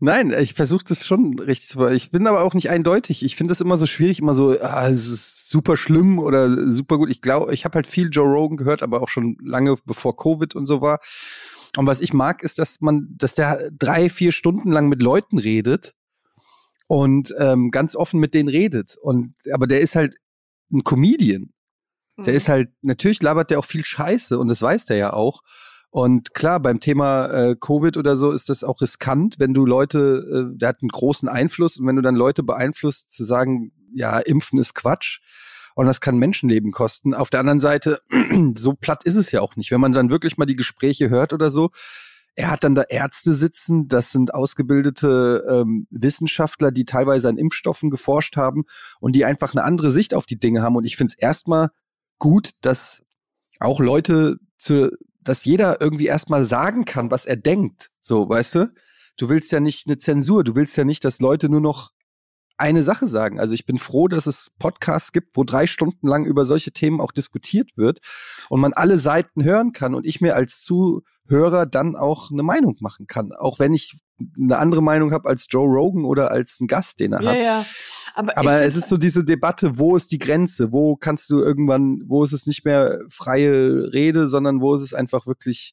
[SPEAKER 1] Nein, ich versuche das schon richtig zu Ich bin aber auch nicht eindeutig. Ich finde das immer so schwierig, immer so, ah, es ist super schlimm oder super gut. Ich glaube, ich habe halt viel Joe Rogan gehört, aber auch schon lange bevor Covid und so war. Und was ich mag, ist, dass man, dass der drei, vier Stunden lang mit Leuten redet und ähm, ganz offen mit denen redet. Und aber der ist halt ein Comedian. Der
[SPEAKER 2] Mhm.
[SPEAKER 1] ist halt, natürlich labert der auch viel Scheiße und das weiß der ja auch. Und klar, beim Thema äh, Covid oder so ist das auch riskant, wenn du Leute, äh, der hat einen großen Einfluss und wenn du dann Leute beeinflusst, zu sagen, ja, impfen ist Quatsch. und das kann Menschenleben kosten. Auf der anderen Seite, *clears throat* so platt ist es ja auch nicht. Wenn man dann wirklich mal die Gespräche hört oder so, er hat dann da Ärzte sitzen, das sind ausgebildete ähm, Wissenschaftler, die teilweise an Impfstoffen geforscht haben und die einfach eine andere Sicht auf die Dinge haben. Und ich finde es erstmal gut, dass auch Leute zu, dass jeder irgendwie erstmal sagen kann, was er denkt. So, weißt du? Du willst ja nicht eine Zensur, du willst ja nicht, dass Leute nur noch eine Sache sagen. Also ich bin froh, dass es Podcasts gibt, wo drei Stunden lang über solche Themen auch diskutiert wird und man alle Seiten hören kann und ich mir als Zuhörer dann auch eine Meinung machen kann. Auch wenn ich eine andere Meinung habe als Joe Rogan oder als ein Gast, den er
[SPEAKER 2] ja,
[SPEAKER 1] hat.
[SPEAKER 2] Ja.
[SPEAKER 1] Aber, Aber es ist so diese Debatte, wo ist die Grenze? Wo kannst du irgendwann, wo ist es nicht mehr freie Rede, sondern wo ist es einfach wirklich,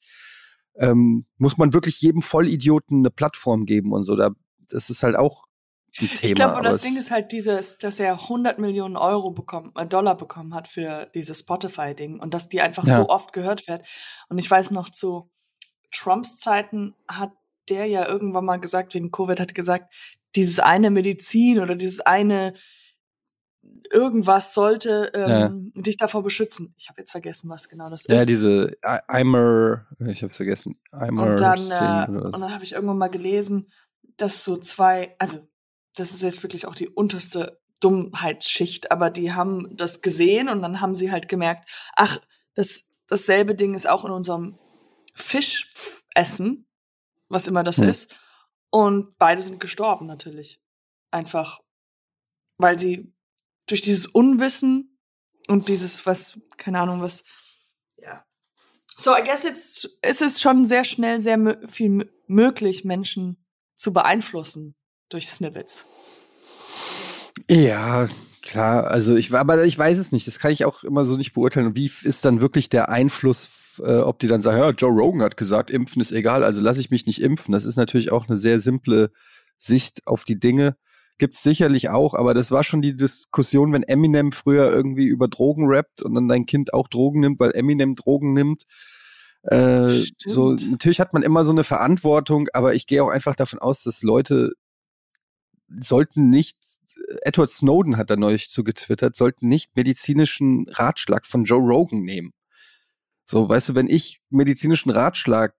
[SPEAKER 1] ähm, muss man wirklich jedem Vollidioten eine Plattform geben und so. Da, das ist halt auch ein Thema.
[SPEAKER 2] Ich glaube, das Ding ist halt dieses, dass er 100 Millionen Euro bekommen, äh, Dollar bekommen hat für dieses Spotify-Ding und dass die einfach ja. so oft gehört wird. Und ich weiß noch zu Trumps Zeiten hat der ja irgendwann mal gesagt, wegen Covid hat gesagt, dieses eine Medizin oder dieses eine irgendwas sollte ähm, ja. dich davor beschützen. Ich habe jetzt vergessen, was genau das ist.
[SPEAKER 1] Ja, diese Eimer, ich habe vergessen, Eimer.
[SPEAKER 2] Und dann, äh, und dann habe ich irgendwann mal gelesen, dass so zwei, also das ist jetzt wirklich auch die unterste Dummheitsschicht, aber die haben das gesehen und dann haben sie halt gemerkt, ach, das, dasselbe Ding ist auch in unserem Fischessen, was immer das hm. ist. Und beide sind gestorben natürlich. Einfach, weil sie durch dieses Unwissen und dieses, was, keine Ahnung, was, ja. So, I guess jetzt ist es schon sehr schnell sehr viel möglich, Menschen zu beeinflussen durch Snippets.
[SPEAKER 1] Ja, klar. Also ich, aber ich weiß es nicht. Das kann ich auch immer so nicht beurteilen. Wie ist dann wirklich der Einfluss äh, ob die dann sagen, ja, Joe Rogan hat gesagt, impfen ist egal, also lasse ich mich nicht impfen. Das ist natürlich auch eine sehr simple Sicht auf die Dinge. Gibt es sicherlich auch, aber das war schon die Diskussion, wenn Eminem früher irgendwie über Drogen rappt und dann dein Kind auch Drogen nimmt, weil Eminem Drogen nimmt. Äh, so, natürlich hat man immer so eine Verantwortung, aber ich gehe auch einfach davon aus, dass Leute sollten nicht Edward Snowden hat da neulich zu getwittert, sollten nicht medizinischen Ratschlag von Joe Rogan nehmen. So, weißt du, wenn ich medizinischen Ratschlag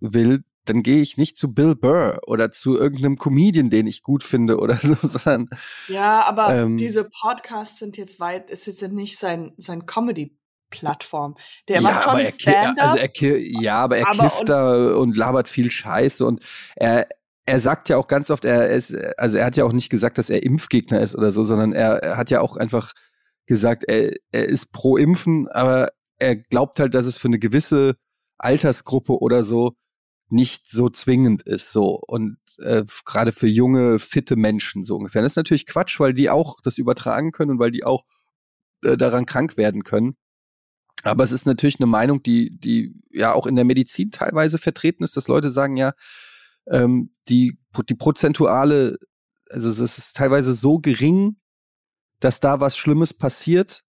[SPEAKER 1] will, dann gehe ich nicht zu Bill Burr oder zu irgendeinem Comedian, den ich gut finde oder *laughs* so, sondern.
[SPEAKER 2] Ja, aber ähm, diese Podcasts sind jetzt weit, ist jetzt nicht sein, sein Comedy. Plattform. Der ja, macht schon Stand-up.
[SPEAKER 1] Also er, ja, aber er aber kifft da und labert viel Scheiße und er, er sagt ja auch ganz oft, er ist, also er hat ja auch nicht gesagt, dass er Impfgegner ist oder so, sondern er, er hat ja auch einfach gesagt, er, er ist pro Impfen, aber er glaubt halt, dass es für eine gewisse Altersgruppe oder so nicht so zwingend ist, so und äh, gerade für junge, fitte Menschen so ungefähr. Das ist natürlich Quatsch, weil die auch das übertragen können und weil die auch äh, daran krank werden können. Aber es ist natürlich eine Meinung, die, die ja auch in der Medizin teilweise vertreten ist, dass Leute sagen, ja, ähm, die, die prozentuale, also es ist teilweise so gering, dass da was Schlimmes passiert,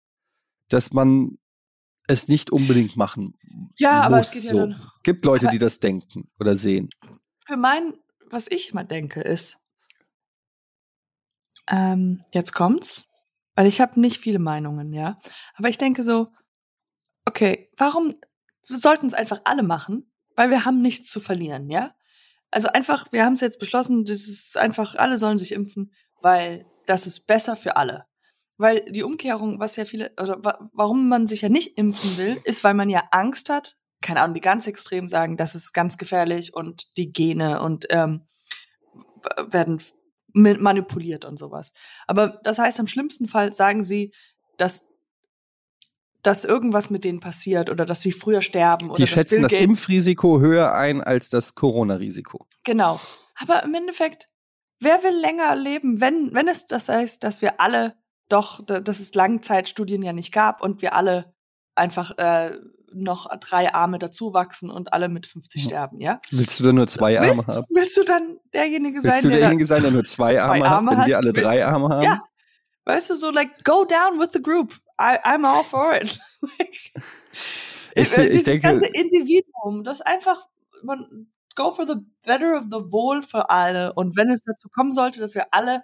[SPEAKER 1] dass man es nicht unbedingt machen.
[SPEAKER 2] Ja, muss, aber es geht ja so. dann.
[SPEAKER 1] Gibt Leute, die das denken oder sehen.
[SPEAKER 2] Für mein, was ich mal denke, ist, ähm, jetzt kommt's, weil ich habe nicht viele Meinungen, ja. Aber ich denke so, okay, warum sollten es einfach alle machen? Weil wir haben nichts zu verlieren, ja. Also einfach, wir haben es jetzt beschlossen, das ist einfach, alle sollen sich impfen, weil das ist besser für alle. Weil die Umkehrung, was ja viele, oder warum man sich ja nicht impfen will, ist, weil man ja Angst hat, keine Ahnung, die ganz extrem sagen, das ist ganz gefährlich und die Gene und ähm, werden manipuliert und sowas. Aber das heißt, im schlimmsten Fall sagen sie, dass dass irgendwas mit denen passiert oder dass sie früher sterben. Oder
[SPEAKER 1] die schätzen das Impfrisiko höher ein als das Corona-Risiko.
[SPEAKER 2] Genau. Aber im Endeffekt, wer will länger leben, wenn, wenn es das heißt, dass wir alle doch, dass es Langzeitstudien ja nicht gab und wir alle einfach äh, noch drei Arme dazu wachsen und alle mit 50 hm. sterben, ja?
[SPEAKER 1] Willst du dann nur zwei Arme
[SPEAKER 2] willst,
[SPEAKER 1] haben?
[SPEAKER 2] Willst du dann derjenige sein,
[SPEAKER 1] willst du derjenige der sein, der nur zwei Arme, *laughs* zwei Arme hat, wenn wir alle drei Arme haben? Ja.
[SPEAKER 2] Weißt du, so like, go down with the group. I, I'm all for it. *laughs* ich, ich Dieses denke, ganze Individuum, das einfach, man, go for the better of the wohl für alle. Und wenn es dazu kommen sollte, dass wir alle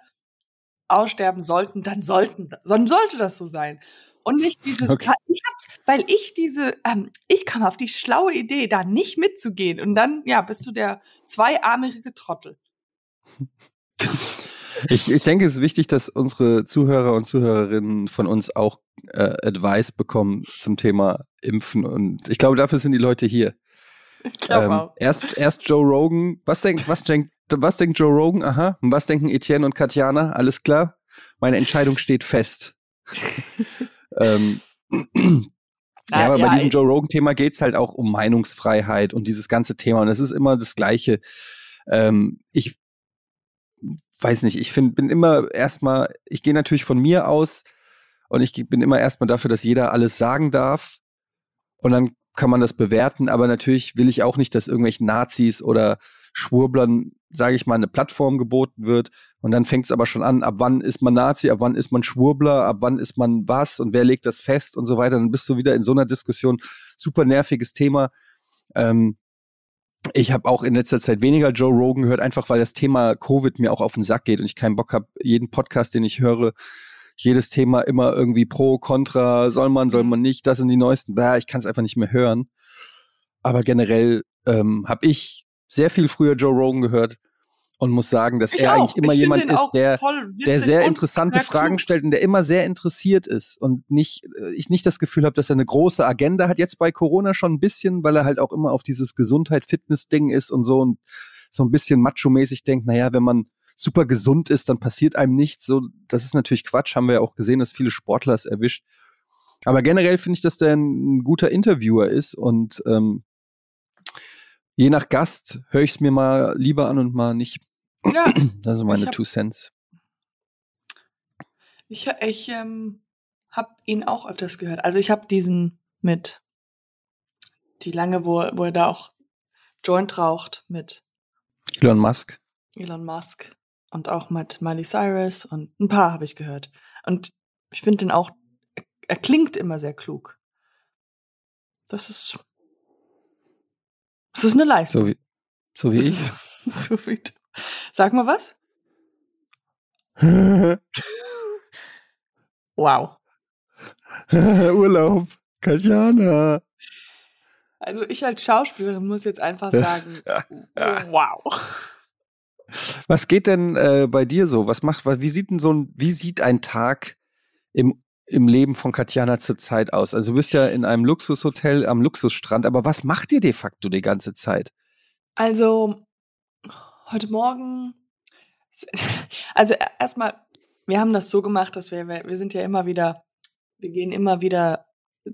[SPEAKER 2] aussterben sollten, dann sollten, dann sollte das so sein. Und nicht dieses, okay. ich hab's, weil ich diese, ähm, ich kam auf die schlaue Idee, da nicht mitzugehen. Und dann, ja, bist du der zweiarmige Trottel. *laughs*
[SPEAKER 1] Ich, ich denke, es ist wichtig, dass unsere Zuhörer und Zuhörerinnen von uns auch äh, Advice bekommen zum Thema Impfen. Und ich glaube, dafür sind die Leute hier.
[SPEAKER 2] Ich glaube ähm, auch.
[SPEAKER 1] Erst, erst Joe Rogan. Was denkt, was denkt, was denkt Joe Rogan? Aha. Und was denken Etienne und Katjana? Alles klar? Meine Entscheidung steht fest. *laughs* ähm, ja, aber ja, bei diesem Joe Rogan-Thema geht es halt auch um Meinungsfreiheit und dieses ganze Thema. Und es ist immer das Gleiche. Ähm, ich weiß nicht, ich find, bin immer erstmal, ich gehe natürlich von mir aus und ich bin immer erstmal dafür, dass jeder alles sagen darf. Und dann kann man das bewerten, aber natürlich will ich auch nicht, dass irgendwelchen Nazis oder Schwurblern, sage ich mal, eine Plattform geboten wird. Und dann fängt es aber schon an, ab wann ist man Nazi, ab wann ist man Schwurbler, ab wann ist man was und wer legt das fest und so weiter. Dann bist du wieder in so einer Diskussion. Super nerviges Thema. Ähm, ich habe auch in letzter Zeit weniger Joe Rogan gehört, einfach weil das Thema Covid mir auch auf den Sack geht und ich keinen Bock habe, jeden Podcast, den ich höre, jedes Thema immer irgendwie pro, contra, soll man, soll mhm. man nicht, das sind die neuesten, bäh, ich kann es einfach nicht mehr hören. Aber generell ähm, habe ich sehr viel früher Joe Rogan gehört und muss sagen, dass ich er auch. eigentlich immer jemand ist, der, der sehr interessante Fragen stellt und der immer sehr interessiert ist und nicht, äh, ich nicht das Gefühl habe, dass er eine große Agenda hat. Jetzt bei Corona schon ein bisschen, weil er halt auch immer auf dieses Gesundheit-Fitness-Ding ist und so und so ein bisschen macho-mäßig denkt, naja, wenn man super gesund ist, dann passiert einem nichts. So, das ist natürlich Quatsch, haben wir ja auch gesehen, dass viele Sportler es erwischt. Aber generell finde ich, dass der ein guter Interviewer ist und ähm, je nach Gast höre ich es mir mal lieber an und mal nicht. Ja. Das *clears throat* sind meine hab, Two Cents.
[SPEAKER 2] Ich, ich ähm, habe ihn auch öfters gehört. Also ich habe diesen mit die lange, wo, wo er da auch Joint raucht mit
[SPEAKER 1] Elon Musk.
[SPEAKER 2] Elon Musk und auch mit Miley Cyrus und ein paar habe ich gehört. Und ich finde den auch, er klingt immer sehr klug. Das ist, das ist eine Leistung.
[SPEAKER 1] So wie, so wie ich.
[SPEAKER 2] Ist, *laughs* so wie. Sag mal was. *laughs* wow. *laughs*
[SPEAKER 1] Urlaub. Katjana.
[SPEAKER 2] Also ich als Schauspielerin muss jetzt einfach sagen, wow.
[SPEAKER 1] Was geht denn äh, bei dir so? Was macht, wie sieht denn so ein, wie sieht ein Tag im, im Leben von Katjana zurzeit aus? Also du bist ja in einem Luxushotel am Luxusstrand, aber was macht ihr de facto die ganze Zeit?
[SPEAKER 2] Also heute Morgen, *laughs* also erstmal, wir haben das so gemacht, dass wir, wir sind ja immer wieder, wir gehen immer wieder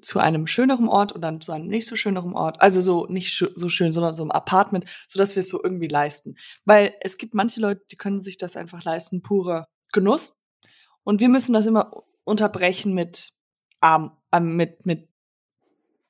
[SPEAKER 2] zu einem schöneren Ort und dann zu einem nicht so schöneren Ort. Also so nicht sch so schön, sondern so ein Apartment, so dass wir es so irgendwie leisten. Weil es gibt manche Leute, die können sich das einfach leisten, purer Genuss. Und wir müssen das immer unterbrechen mit Arm, äh, mit, mit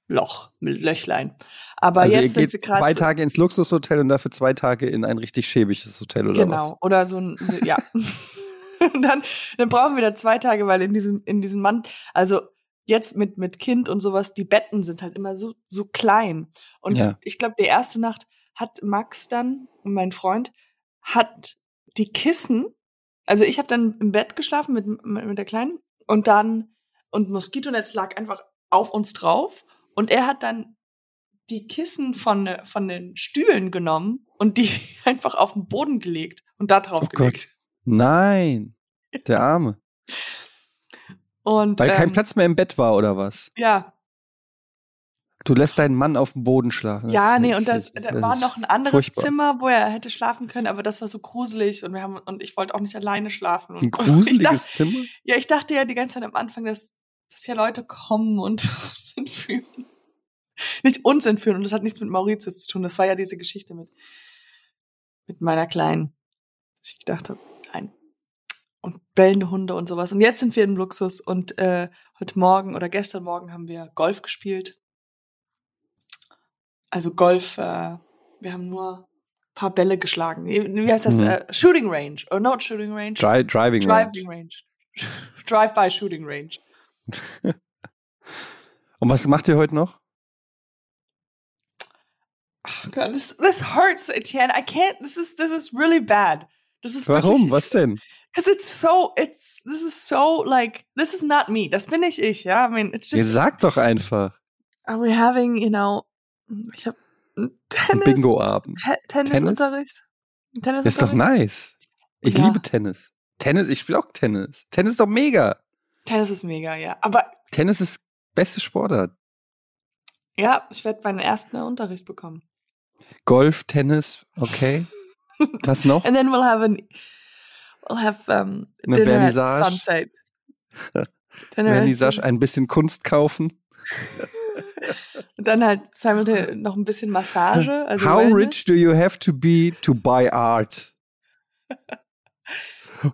[SPEAKER 2] Loch, mit Löchlein. Aber
[SPEAKER 1] also
[SPEAKER 2] jetzt
[SPEAKER 1] ihr geht zwei Tage ins Luxushotel und dafür zwei Tage in ein richtig schäbiges Hotel oder
[SPEAKER 2] genau.
[SPEAKER 1] was?
[SPEAKER 2] Genau, oder so ein, ja. und *laughs* *laughs* dann, dann brauchen wir da zwei Tage, weil in diesem, in diesem Mann, also jetzt mit, mit Kind und sowas, die Betten sind halt immer so, so klein. Und ja. ich glaube, die erste Nacht hat Max dann, mein Freund, hat die Kissen, also ich habe dann im Bett geschlafen mit, mit der Kleinen und dann, und Moskitonetz lag einfach auf uns drauf und er hat dann die Kissen von, von den Stühlen genommen und die *laughs* einfach auf den Boden gelegt und da drauf oh gelegt. Gott.
[SPEAKER 1] Nein, der Arme. *laughs*
[SPEAKER 2] Und,
[SPEAKER 1] Weil ähm, kein Platz mehr im Bett war, oder was?
[SPEAKER 2] Ja.
[SPEAKER 1] Du lässt deinen Mann auf dem Boden schlafen.
[SPEAKER 2] ja, nee, und das, da war noch ein anderes furchtbar. Zimmer, wo er hätte schlafen können, aber das war so gruselig und wir haben und ich wollte auch nicht alleine schlafen.
[SPEAKER 1] Ein *laughs* gruseliges
[SPEAKER 2] dachte,
[SPEAKER 1] Zimmer?
[SPEAKER 2] Ja, ich dachte ja die ganze Zeit am Anfang, dass dass ja Leute kommen und *laughs* uns entführen. Nicht uns entführen, und das hat nichts mit Mauritius zu tun. Das war ja diese Geschichte mit, mit meiner Kleinen. Dass ich gedacht habe. Und bellende Hunde und sowas. Und jetzt sind wir im Luxus und äh, heute Morgen oder gestern Morgen haben wir Golf gespielt. Also Golf, äh, wir haben nur ein paar Bälle geschlagen. Wie heißt das? Mhm. Äh, Shooting Range. Or not Shooting Range.
[SPEAKER 1] Dri driving,
[SPEAKER 2] driving
[SPEAKER 1] Range.
[SPEAKER 2] range. Drive-by Shooting Range. *laughs*
[SPEAKER 1] Und was macht ihr heute noch?
[SPEAKER 2] Oh God, this, this hurts, Etienne. I can't, this is, this is really bad. Das ist
[SPEAKER 1] Warum? Was denn?
[SPEAKER 2] Because it's so, it's, this is so like, this is not me. Das bin nicht ich, ja. I mean, it's
[SPEAKER 1] Ihr
[SPEAKER 2] just,
[SPEAKER 1] sagt doch einfach.
[SPEAKER 2] are we having, you know, ich habe Tennis,
[SPEAKER 1] Bingo-Abend.
[SPEAKER 2] Te Tennisunterricht.
[SPEAKER 1] Das ist doch nice. Ich
[SPEAKER 2] Ja.
[SPEAKER 1] liebe Tennis. Tennis, ich spiele auch Tennis. Tennis ist doch mega.
[SPEAKER 2] Tennis ist mega, ja. Aber
[SPEAKER 1] Tennis ist beste Sportart.
[SPEAKER 2] ja, ich werde meinen ersten Unterricht bekommen.
[SPEAKER 1] Golf, Tennis, okay. *laughs* Was noch?
[SPEAKER 2] And then we'll have an, we'll have um, dinner at
[SPEAKER 1] Vernissage.
[SPEAKER 2] sunset. *laughs* Dinner at
[SPEAKER 1] Vernissage, ein bisschen Kunst kaufen.
[SPEAKER 2] Und *laughs* dann halt simultan noch ein bisschen Massage. *laughs* Also
[SPEAKER 1] How
[SPEAKER 2] Wellness.
[SPEAKER 1] rich do you have to be to buy art?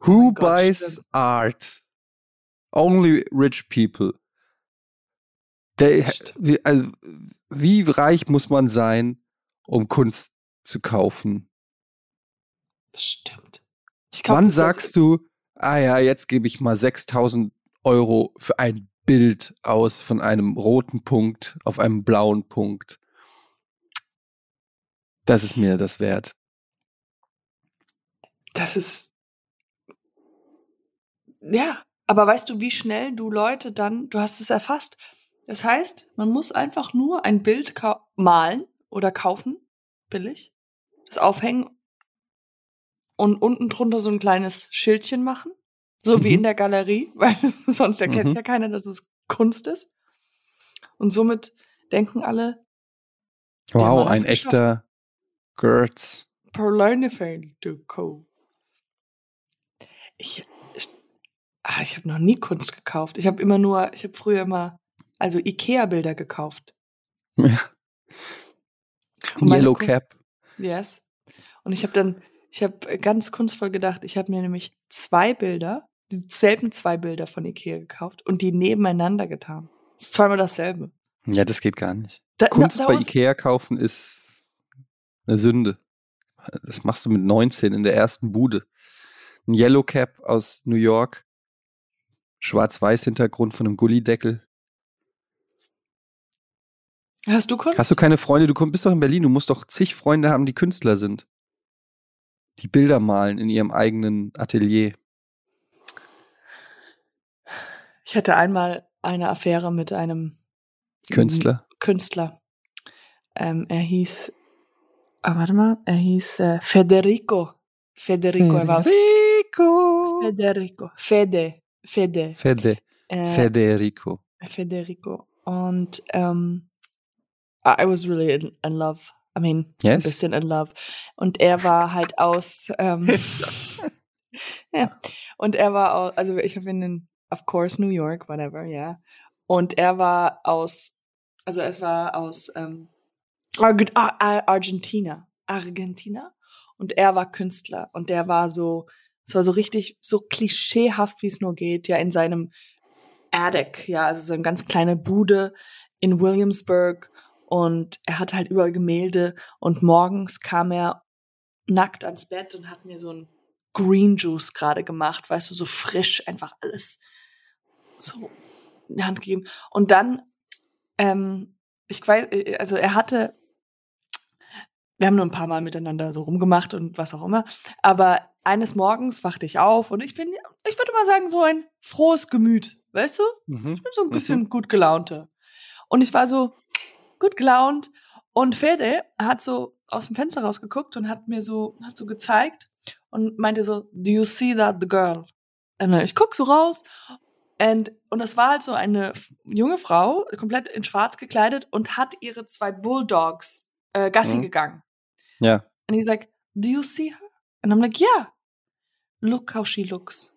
[SPEAKER 1] Who
[SPEAKER 2] Gott,
[SPEAKER 1] buys
[SPEAKER 2] stimmt.
[SPEAKER 1] art? Only rich people. Der, wie, also, wie reich muss man sein, um Kunst zu kaufen?
[SPEAKER 2] Das stimmt. Glaub,
[SPEAKER 1] Wann sagst du, ah ja, jetzt gebe ich mal 6000 Euro für ein Bild aus von einem roten Punkt auf einem blauen Punkt? Das ist mir das wert.
[SPEAKER 2] Das ist. Ja, aber weißt du, wie schnell du Leute dann, du hast es erfasst. Das heißt, man muss einfach nur ein Bild malen oder kaufen, billig, das aufhängen und unten drunter so ein kleines Schildchen machen, so wie
[SPEAKER 1] Mhm.
[SPEAKER 2] in der Galerie, *laughs* weil sonst erkennt
[SPEAKER 1] Mhm.
[SPEAKER 2] ja keiner, dass es Kunst ist. Und somit denken alle,
[SPEAKER 1] Wow, ein echter Gertz.
[SPEAKER 2] Perleinefeld Co. Ich, ich, ah, ich habe noch nie Kunst gekauft. Ich habe immer nur, ich habe früher immer, also Ikea-Bilder gekauft.
[SPEAKER 1] Ja. Yellow Cap.
[SPEAKER 2] Yes. Und ich habe dann, ich habe ganz kunstvoll gedacht, ich habe mir nämlich zwei Bilder, dieselben zwei Bilder von Ikea gekauft und die nebeneinander getan. Das ist zweimal dasselbe.
[SPEAKER 1] Ja, das geht gar nicht.
[SPEAKER 2] Da,
[SPEAKER 1] Kunst
[SPEAKER 2] da,
[SPEAKER 1] bei
[SPEAKER 2] da
[SPEAKER 1] Ikea kaufen ist eine Sünde. Das machst du mit 19 in der ersten Bude. Ein Yellow Cap aus New York. Schwarz-Weiß Hintergrund von einem Gullideckel.
[SPEAKER 2] Hast du Kunst?
[SPEAKER 1] Hast du keine Freunde? Du komm- bist doch in Berlin. Du musst doch zig Freunde haben, die Künstler sind. Die Bilder malen in ihrem eigenen Atelier.
[SPEAKER 2] Ich hatte einmal eine Affäre mit einem
[SPEAKER 1] Künstler.
[SPEAKER 2] Künstler. Ähm, er hieß, ah, warte mal, er hieß äh, Federico. Federico, er war aus
[SPEAKER 1] Federico.
[SPEAKER 2] Federico. Fede. Fede.
[SPEAKER 1] Fede.
[SPEAKER 2] Äh,
[SPEAKER 1] Federico.
[SPEAKER 2] Federico. Und ähm, I I was really in, in love. I mean, ein
[SPEAKER 1] Yes.
[SPEAKER 2] bisschen in love. Und er war halt aus, ähm, *laughs* *laughs* ja. Und er war aus, also ich habe ihn in, of course, New York, whatever, ja. Und er war aus, also es war aus ähm, Arg Ar Ar Argentina. Argentina. Und er war Künstler. Und der war so, es war so richtig, so klischeehaft, wie es nur geht, ja, in seinem Attic, ja, also so eine ganz kleine Bude in Williamsburg. Und er hatte halt überall Gemälde. Und morgens kam er nackt ans Bett und hat mir so ein Green Juice gerade gemacht, weißt du, so frisch, einfach alles so in die Hand gegeben. Und dann, ähm, ich weiß, äh, also er hatte, wir haben nur ein paar Mal miteinander so rumgemacht und was auch immer, aber eines Morgens wachte ich auf und ich bin, ich würde mal sagen, so ein frohes Gemüt, weißt du?
[SPEAKER 1] Mhm.
[SPEAKER 2] Ich bin so ein bisschen gut gelaunte. Und ich war so gut gelaunt und Fede hat so aus dem Fenster rausgeguckt und hat mir so, hat so gezeigt und meinte so, do you see that the girl? Und ich guck so raus und, und es war halt so eine junge Frau, komplett in schwarz gekleidet und hat ihre zwei Bulldogs äh, Gassi
[SPEAKER 1] Mhm.
[SPEAKER 2] gegangen.
[SPEAKER 1] Ja.
[SPEAKER 2] And he's like, do you see her? And I'm like, yeah. Look how she looks.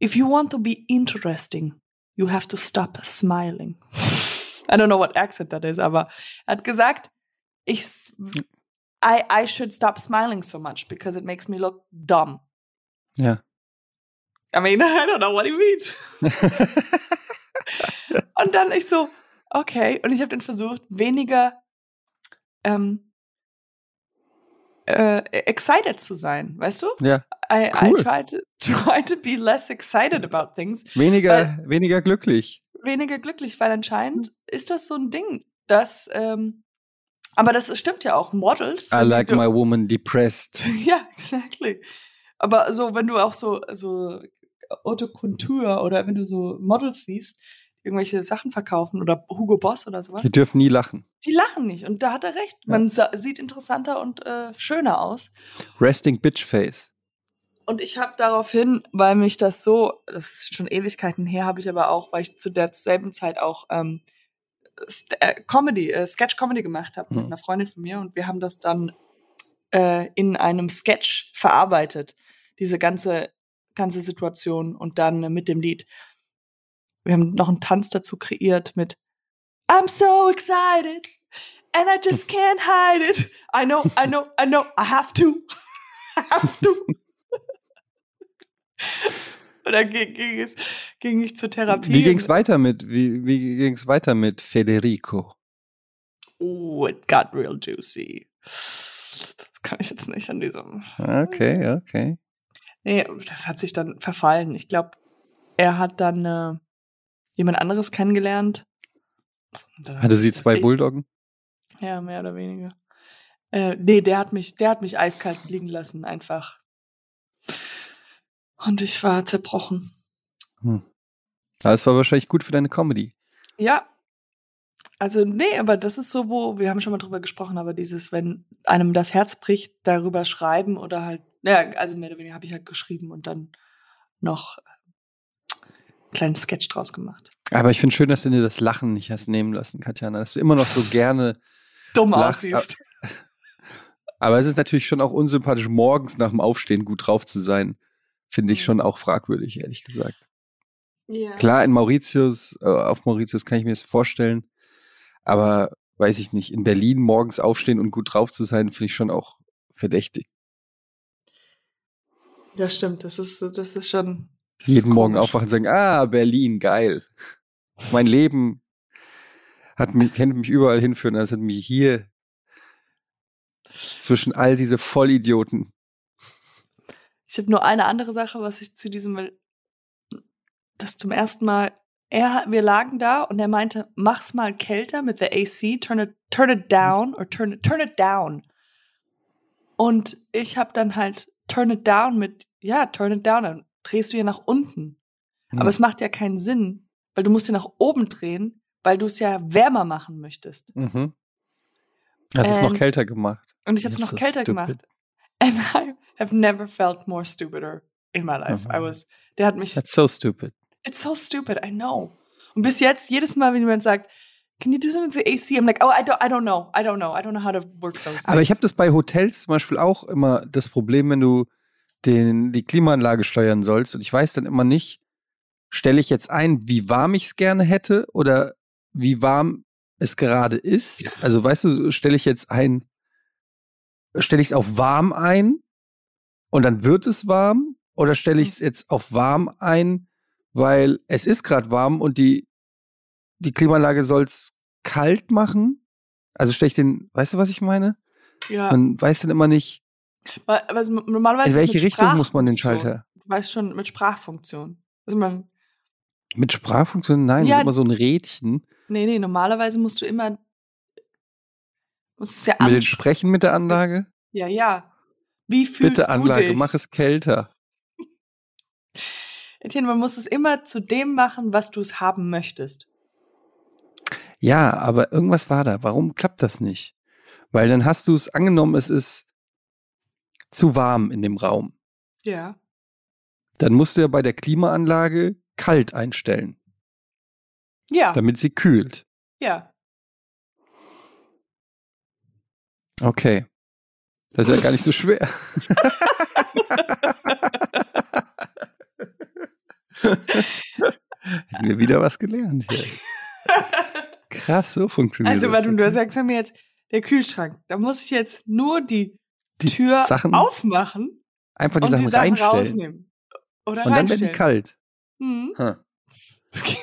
[SPEAKER 2] If you want to be interesting, you have to stop smiling. *laughs* I don't know what accent that is, aber er hat gesagt, ich, I, I should stop smiling so much because it makes me look dumb.
[SPEAKER 1] Ja.
[SPEAKER 2] I mean, *laughs* I don't know what he means. *laughs* Und dann ich so, okay. Und ich habe dann versucht, weniger ähm, äh, excited zu sein, weißt du?
[SPEAKER 1] ja.
[SPEAKER 2] I,
[SPEAKER 1] Cool.
[SPEAKER 2] I try to *laughs* try to be less excited about things.
[SPEAKER 1] Weniger, weniger glücklich.
[SPEAKER 2] Weniger glücklich, weil anscheinend ist das so ein Ding, dass ähm, aber das stimmt ja auch Models.
[SPEAKER 1] I like my woman depressed. *laughs*
[SPEAKER 2] ja, exactly. Aber so, wenn du auch so, so Haute Couture oder wenn du so Models siehst, irgendwelche Sachen verkaufen oder Hugo Boss oder sowas.
[SPEAKER 1] Die dürfen nie lachen.
[SPEAKER 2] Die lachen nicht. Und da hat er recht. Man sieht interessanter und äh, schöner aus.
[SPEAKER 1] Resting Bitch Face.
[SPEAKER 2] Und ich habe daraufhin, weil mich das so, das ist schon Ewigkeiten her, habe ich aber auch, weil ich zu derselben Zeit auch ähm, äh, Comedy, äh, Sketch Comedy gemacht habe mhm. mit einer Freundin von mir und wir haben das dann äh, in einem Sketch verarbeitet, diese ganze ganze Situation und dann äh, mit dem Lied. Wir haben noch einen Tanz dazu kreiert mit I'm so excited and I just can't hide it. I know, I know, I know, I have to. *laughs* I have to. *laughs* Dann ging, ging, es, ging ich zur Therapie.
[SPEAKER 1] Wie ging es weiter mit, wie, wie weiter mit Federico?
[SPEAKER 2] Oh, it got real juicy. Das kann ich jetzt nicht an diesem.
[SPEAKER 1] Okay, okay.
[SPEAKER 2] Nee, das hat sich dann verfallen. Ich glaube, er hat dann äh, jemand anderes kennengelernt.
[SPEAKER 1] Hatte sie zwei Bulldoggen?
[SPEAKER 2] Ja, mehr oder weniger. Äh, nee, der hat mich, der hat mich eiskalt liegen lassen, einfach. Und ich war zerbrochen.
[SPEAKER 1] Hm. Aber es war wahrscheinlich gut für deine Comedy.
[SPEAKER 2] Ja. Also, nee, aber das ist so, wo, wir haben schon mal drüber gesprochen, aber dieses, wenn einem das Herz bricht, darüber schreiben oder halt, ja, also mehr oder weniger habe ich halt geschrieben und dann noch einen kleinen Sketch draus gemacht.
[SPEAKER 1] Aber ich finde schön, dass du dir das Lachen nicht hast nehmen lassen, Katjana, dass du immer noch so gerne *laughs*
[SPEAKER 2] dumm lachst. aussiehst. *laughs*
[SPEAKER 1] Aber es ist natürlich schon auch unsympathisch, morgens nach dem Aufstehen gut drauf zu sein finde ich schon auch fragwürdig, ehrlich gesagt. Ja. Klar, in Mauritius, äh, auf Mauritius kann ich mir das vorstellen, aber weiß ich nicht, in Berlin morgens aufstehen und gut drauf zu sein, finde ich schon auch verdächtig.
[SPEAKER 2] Das stimmt, das ist, das ist schon. Das
[SPEAKER 1] Jeden ist Morgen aufwachen und sagen, ah, Berlin, geil. mein Leben hat mich, kennt mich überall hinführen, als hat mich hier zwischen all diese Vollidioten
[SPEAKER 2] ich habe nur eine andere Sache, was ich zu diesem, weil das zum ersten Mal, er, wir lagen da und er meinte, mach's mal kälter mit der AC, turn it, turn it down or turn it, turn it down. Und ich habe dann halt turn it down mit, ja, turn it down, dann drehst du ja nach unten. Mhm. Aber es macht ja keinen Sinn, weil du musst ja nach oben drehen, weil du es ja wärmer machen möchtest.
[SPEAKER 1] Mhm. Hast es noch kälter gemacht.
[SPEAKER 2] Und ich habe es noch kälter stupid. gemacht. *laughs* And I, have never felt more stupider in my life. Mhm. I was, der hat mich.
[SPEAKER 1] That's so stupid.
[SPEAKER 2] It's so stupid, I know. Und bis jetzt, jedes Mal, wenn jemand sagt, Can you do something with the AC? I'm like, oh, I don't, I don't know. I don't know. I don't know how to work those things.
[SPEAKER 1] Aber ich habe das bei Hotels zum Beispiel auch immer das Problem, wenn du den, die Klimaanlage steuern sollst und ich weiß dann immer nicht, stelle ich jetzt ein, wie warm ich es gerne hätte oder wie warm es gerade ist. Also weißt du, stelle ich jetzt ein, stelle ich es auf warm ein und dann wird es warm oder stelle ich es mhm. jetzt auf warm ein, weil es ist gerade warm und die, die Klimaanlage soll es kalt machen? Also stelle ich den, weißt du, was ich meine? Ja. Man weiß dann immer nicht,
[SPEAKER 2] also normalerweise
[SPEAKER 1] in welche Richtung muss man den Schalter?
[SPEAKER 2] Du weißt schon, mit Sprachfunktion. Also man
[SPEAKER 1] mit Sprachfunktion? Nein, ja, das ist immer so ein Rädchen.
[SPEAKER 2] Nee, nee, normalerweise musst du immer
[SPEAKER 1] musst es ja Mit den Sprechen mit der Anlage?
[SPEAKER 2] Ja, ja. Wie fühlst
[SPEAKER 1] Bitte Anlage,
[SPEAKER 2] du dich?
[SPEAKER 1] mach es kälter. *laughs*
[SPEAKER 2] Etienne, man muss es immer zu dem machen, was du es haben möchtest.
[SPEAKER 1] Ja, aber irgendwas war da. Warum klappt das nicht? Weil dann hast du es angenommen, es ist zu warm in dem Raum.
[SPEAKER 2] Ja.
[SPEAKER 1] Dann musst du ja bei der Klimaanlage kalt einstellen.
[SPEAKER 2] Ja.
[SPEAKER 1] Damit sie kühlt.
[SPEAKER 2] Ja.
[SPEAKER 1] Okay. Das ist ja gar nicht so schwer. *laughs* ich habe wieder was gelernt hier. Krass, so funktioniert
[SPEAKER 2] also,
[SPEAKER 1] das.
[SPEAKER 2] Also, du sagst mir jetzt, der Kühlschrank, da muss ich jetzt nur die, die Tür Sachen, aufmachen.
[SPEAKER 1] Einfach die Sachen, die Sachen reinstellen. rausnehmen.
[SPEAKER 2] Oder
[SPEAKER 1] und dann werden die kalt.
[SPEAKER 2] Mhm. Huh. *laughs*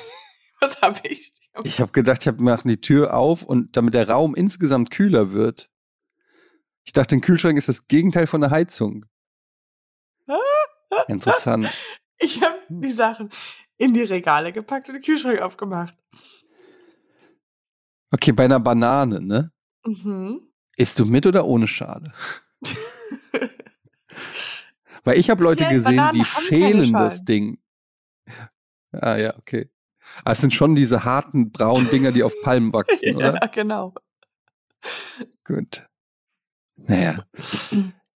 [SPEAKER 2] Was habe ich?
[SPEAKER 1] Ich habe gedacht, ich mache die Tür auf und damit der Raum insgesamt kühler wird, ich dachte, ein Kühlschrank ist das Gegenteil von einer Heizung. *laughs* Interessant.
[SPEAKER 2] Ich habe die Sachen in die Regale gepackt und den Kühlschrank aufgemacht.
[SPEAKER 1] Okay, bei einer Banane, ne?
[SPEAKER 2] Mhm.
[SPEAKER 1] Isst du mit oder ohne Schale? *laughs* Weil ich habe Leute
[SPEAKER 2] Ja,
[SPEAKER 1] gesehen,
[SPEAKER 2] Bananen
[SPEAKER 1] die schälen das. Ding. Ah ja, okay. Ah, es sind schon diese harten braunen Dinger, die auf Palmen *laughs* wachsen, oder?
[SPEAKER 2] ja, genau.
[SPEAKER 1] Gut. Naja.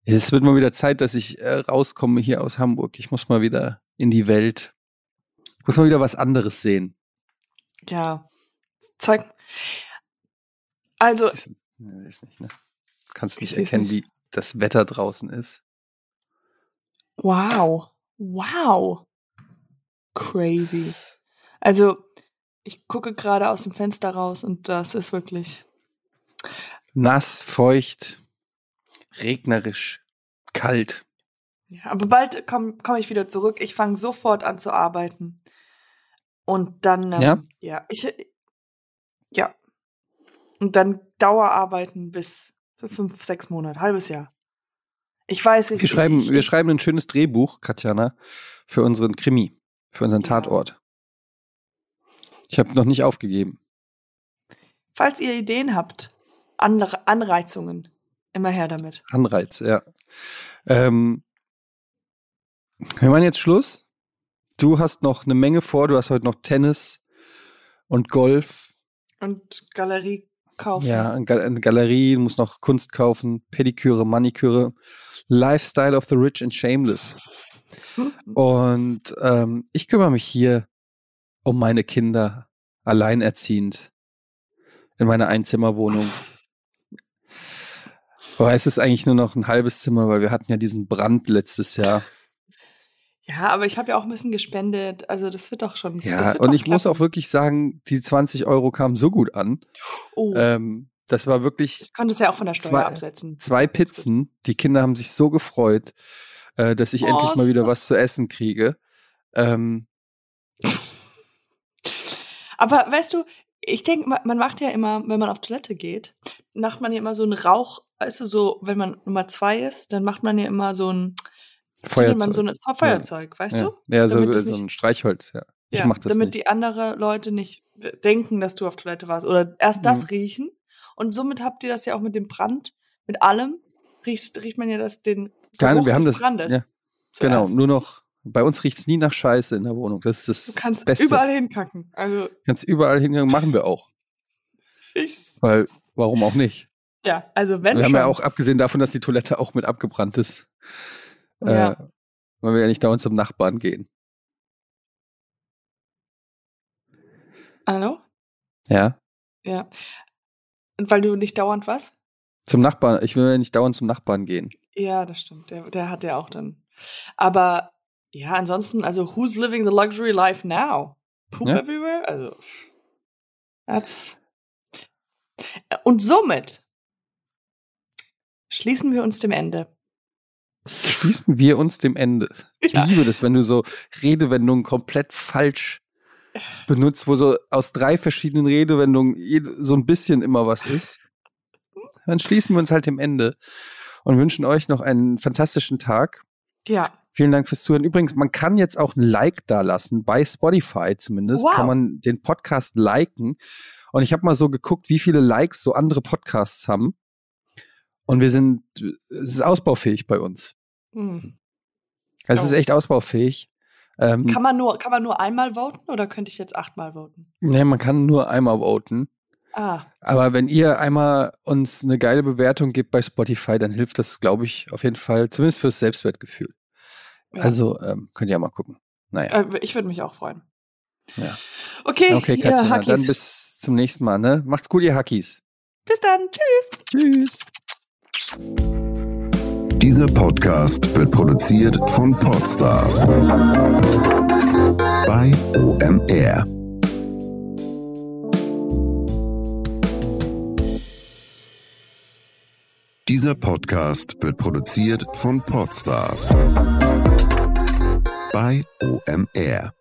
[SPEAKER 1] Es wird mal wieder Zeit, dass ich äh, rauskomme hier aus Hamburg. Ich muss mal wieder in die Welt. Ich muss mal wieder was anderes sehen.
[SPEAKER 2] Ja. Zeig. Also,
[SPEAKER 1] du? Nee, ist nicht, ne? Kannst
[SPEAKER 2] Ich
[SPEAKER 1] nicht erkennen,
[SPEAKER 2] nicht.
[SPEAKER 1] wie das Wetter draußen ist.
[SPEAKER 2] wow. Wow. Crazy. Also, ich gucke gerade aus dem Fenster raus und das ist wirklich.
[SPEAKER 1] Nass, feucht, regnerisch, kalt.
[SPEAKER 2] Ja, aber bald komme komm ich wieder zurück. Ich fange sofort an zu arbeiten. Und dann, ähm,
[SPEAKER 1] Ja?
[SPEAKER 2] ja, ich, ja. Und dann Dauerarbeiten bis für fünf, sechs Monate, halbes Jahr. Ich weiß, ich,
[SPEAKER 1] Wir schreiben,
[SPEAKER 2] ich,
[SPEAKER 1] wir schreiben ein schönes Drehbuch, Katjana, für unseren Krimi, für unseren
[SPEAKER 2] Ja.
[SPEAKER 1] Tatort. Ich habe noch nicht aufgegeben.
[SPEAKER 2] falls ihr Ideen habt, Anre Anreizungen, immer her damit.
[SPEAKER 1] Anreiz, ja. Ähm, wir machen jetzt Schluss. Du hast noch eine Menge vor. Du hast heute noch Tennis und Golf.
[SPEAKER 2] Und Galerie kaufen.
[SPEAKER 1] Ja, eine Ga- eine Galerie, du musst noch Kunst kaufen, Pediküre, Maniküre, Lifestyle of the Rich and Shameless. *laughs* Und ähm, ich kümmere mich hier um meine Kinder, alleinerziehend, in meiner Einzimmerwohnung. Aber es ist eigentlich nur noch ein halbes Zimmer, weil wir hatten ja diesen Brand letztes Jahr.
[SPEAKER 2] Ja, aber ich habe ja auch ein bisschen gespendet. Also das wird doch schon.
[SPEAKER 1] Ja, und ich muss auch
[SPEAKER 2] klappen.
[SPEAKER 1] wirklich sagen, die 20 Euro kamen so gut an.
[SPEAKER 2] Oh,
[SPEAKER 1] Ähm, das war wirklich
[SPEAKER 2] ich konnte es ja auch von der Steuer
[SPEAKER 1] zwei-
[SPEAKER 2] absetzen.
[SPEAKER 1] zwei Pizzen. Die Kinder haben sich so gefreut, äh, dass ich
[SPEAKER 2] Oh,
[SPEAKER 1] endlich mal wieder
[SPEAKER 2] so-
[SPEAKER 1] was zu essen kriege. Ähm, *laughs*
[SPEAKER 2] Aber weißt du, ich denke, ma- man macht ja immer, wenn man auf Toilette geht, macht man ja immer so einen Rauch, weißt du, so, wenn man Nummer zwei ist, dann macht man ja immer so ein zündet man so
[SPEAKER 1] Feuerzeug.
[SPEAKER 2] ein Feuerzeug, weißt
[SPEAKER 1] ja,
[SPEAKER 2] du?
[SPEAKER 1] ja so, so ein Streichholz, ja. Ich
[SPEAKER 2] ja,
[SPEAKER 1] mach das
[SPEAKER 2] damit
[SPEAKER 1] nicht.
[SPEAKER 2] die anderen Leute nicht denken, dass du auf Toilette warst oder erst das
[SPEAKER 1] Mhm.
[SPEAKER 2] riechen. Und somit habt ihr das ja auch mit dem Brand, mit allem, riecht, riecht man ja das, den
[SPEAKER 1] Keine, wir haben
[SPEAKER 2] des
[SPEAKER 1] das.
[SPEAKER 2] Brandes.
[SPEAKER 1] Ja, genau, nur noch. Bei uns riecht's nie nach Scheiße in der Wohnung. Das ist das
[SPEAKER 2] Du kannst
[SPEAKER 1] Beste.
[SPEAKER 2] überall hinkacken. Also
[SPEAKER 1] Kannst überall hingegangen, machen wir auch.
[SPEAKER 2] ich,
[SPEAKER 1] Weil, warum auch nicht?
[SPEAKER 2] ja, also wenn
[SPEAKER 1] wir haben
[SPEAKER 2] schon.
[SPEAKER 1] ja auch, abgesehen davon, dass die Toilette auch mit abgebrannt ist,
[SPEAKER 2] Ja.
[SPEAKER 1] äh, weil wir ja nicht dauernd zum Nachbarn gehen.
[SPEAKER 2] Hallo?
[SPEAKER 1] Ja.
[SPEAKER 2] Ja. Und weil du nicht dauernd was?
[SPEAKER 1] Zum Nachbarn, ich will ja nicht dauernd zum Nachbarn gehen.
[SPEAKER 2] Ja, das stimmt. Der, der hat ja auch dann. Aber ja, ansonsten, also who's living the luxury life now? Poop
[SPEAKER 1] Ja.
[SPEAKER 2] everywhere? Also, that's. Und somit schließen wir uns dem Ende.
[SPEAKER 1] Schließen wir uns dem Ende. Ich
[SPEAKER 2] Ja.
[SPEAKER 1] liebe das, wenn du so Redewendungen komplett falsch benutzt, wo so aus drei verschiedenen Redewendungen so ein bisschen immer was ist. Dann schließen wir uns halt dem Ende und wünschen euch noch einen fantastischen Tag.
[SPEAKER 2] Ja.
[SPEAKER 1] Vielen Dank fürs Zuhören. Übrigens, man kann jetzt auch ein Like da lassen, bei Spotify zumindest,
[SPEAKER 2] Wow.
[SPEAKER 1] kann man den Podcast liken. Und ich habe mal so geguckt, wie viele Likes so andere Podcasts haben. Und wir sind, es ist ausbaufähig bei uns.
[SPEAKER 2] Hm.
[SPEAKER 1] Also Es ist
[SPEAKER 2] Oh.
[SPEAKER 1] echt ausbaufähig. Ähm,
[SPEAKER 2] Kann, man nur, kann man nur einmal voten oder könnte ich jetzt achtmal voten?
[SPEAKER 1] nee, man kann nur einmal voten.
[SPEAKER 2] Ah,
[SPEAKER 1] Aber wenn ihr einmal uns eine geile Bewertung gebt bei Spotify, dann hilft das, glaube ich, auf jeden Fall, zumindest fürs Selbstwertgefühl.
[SPEAKER 2] Ja.
[SPEAKER 1] Also ähm, könnt ihr ja mal gucken. Naja.
[SPEAKER 2] Äh, ich würde mich auch freuen.
[SPEAKER 1] Ja.
[SPEAKER 2] Okay,
[SPEAKER 1] Okay, Katja, dann bis zum nächsten Mal. Ne? Macht's gut, ihr Hackies.
[SPEAKER 2] bis dann. Tschüss.
[SPEAKER 1] Tschüss.
[SPEAKER 3] Dieser Podcast wird produziert von Podstars bei OMR. Dieser Podcast wird produziert von Podstars bei OMR.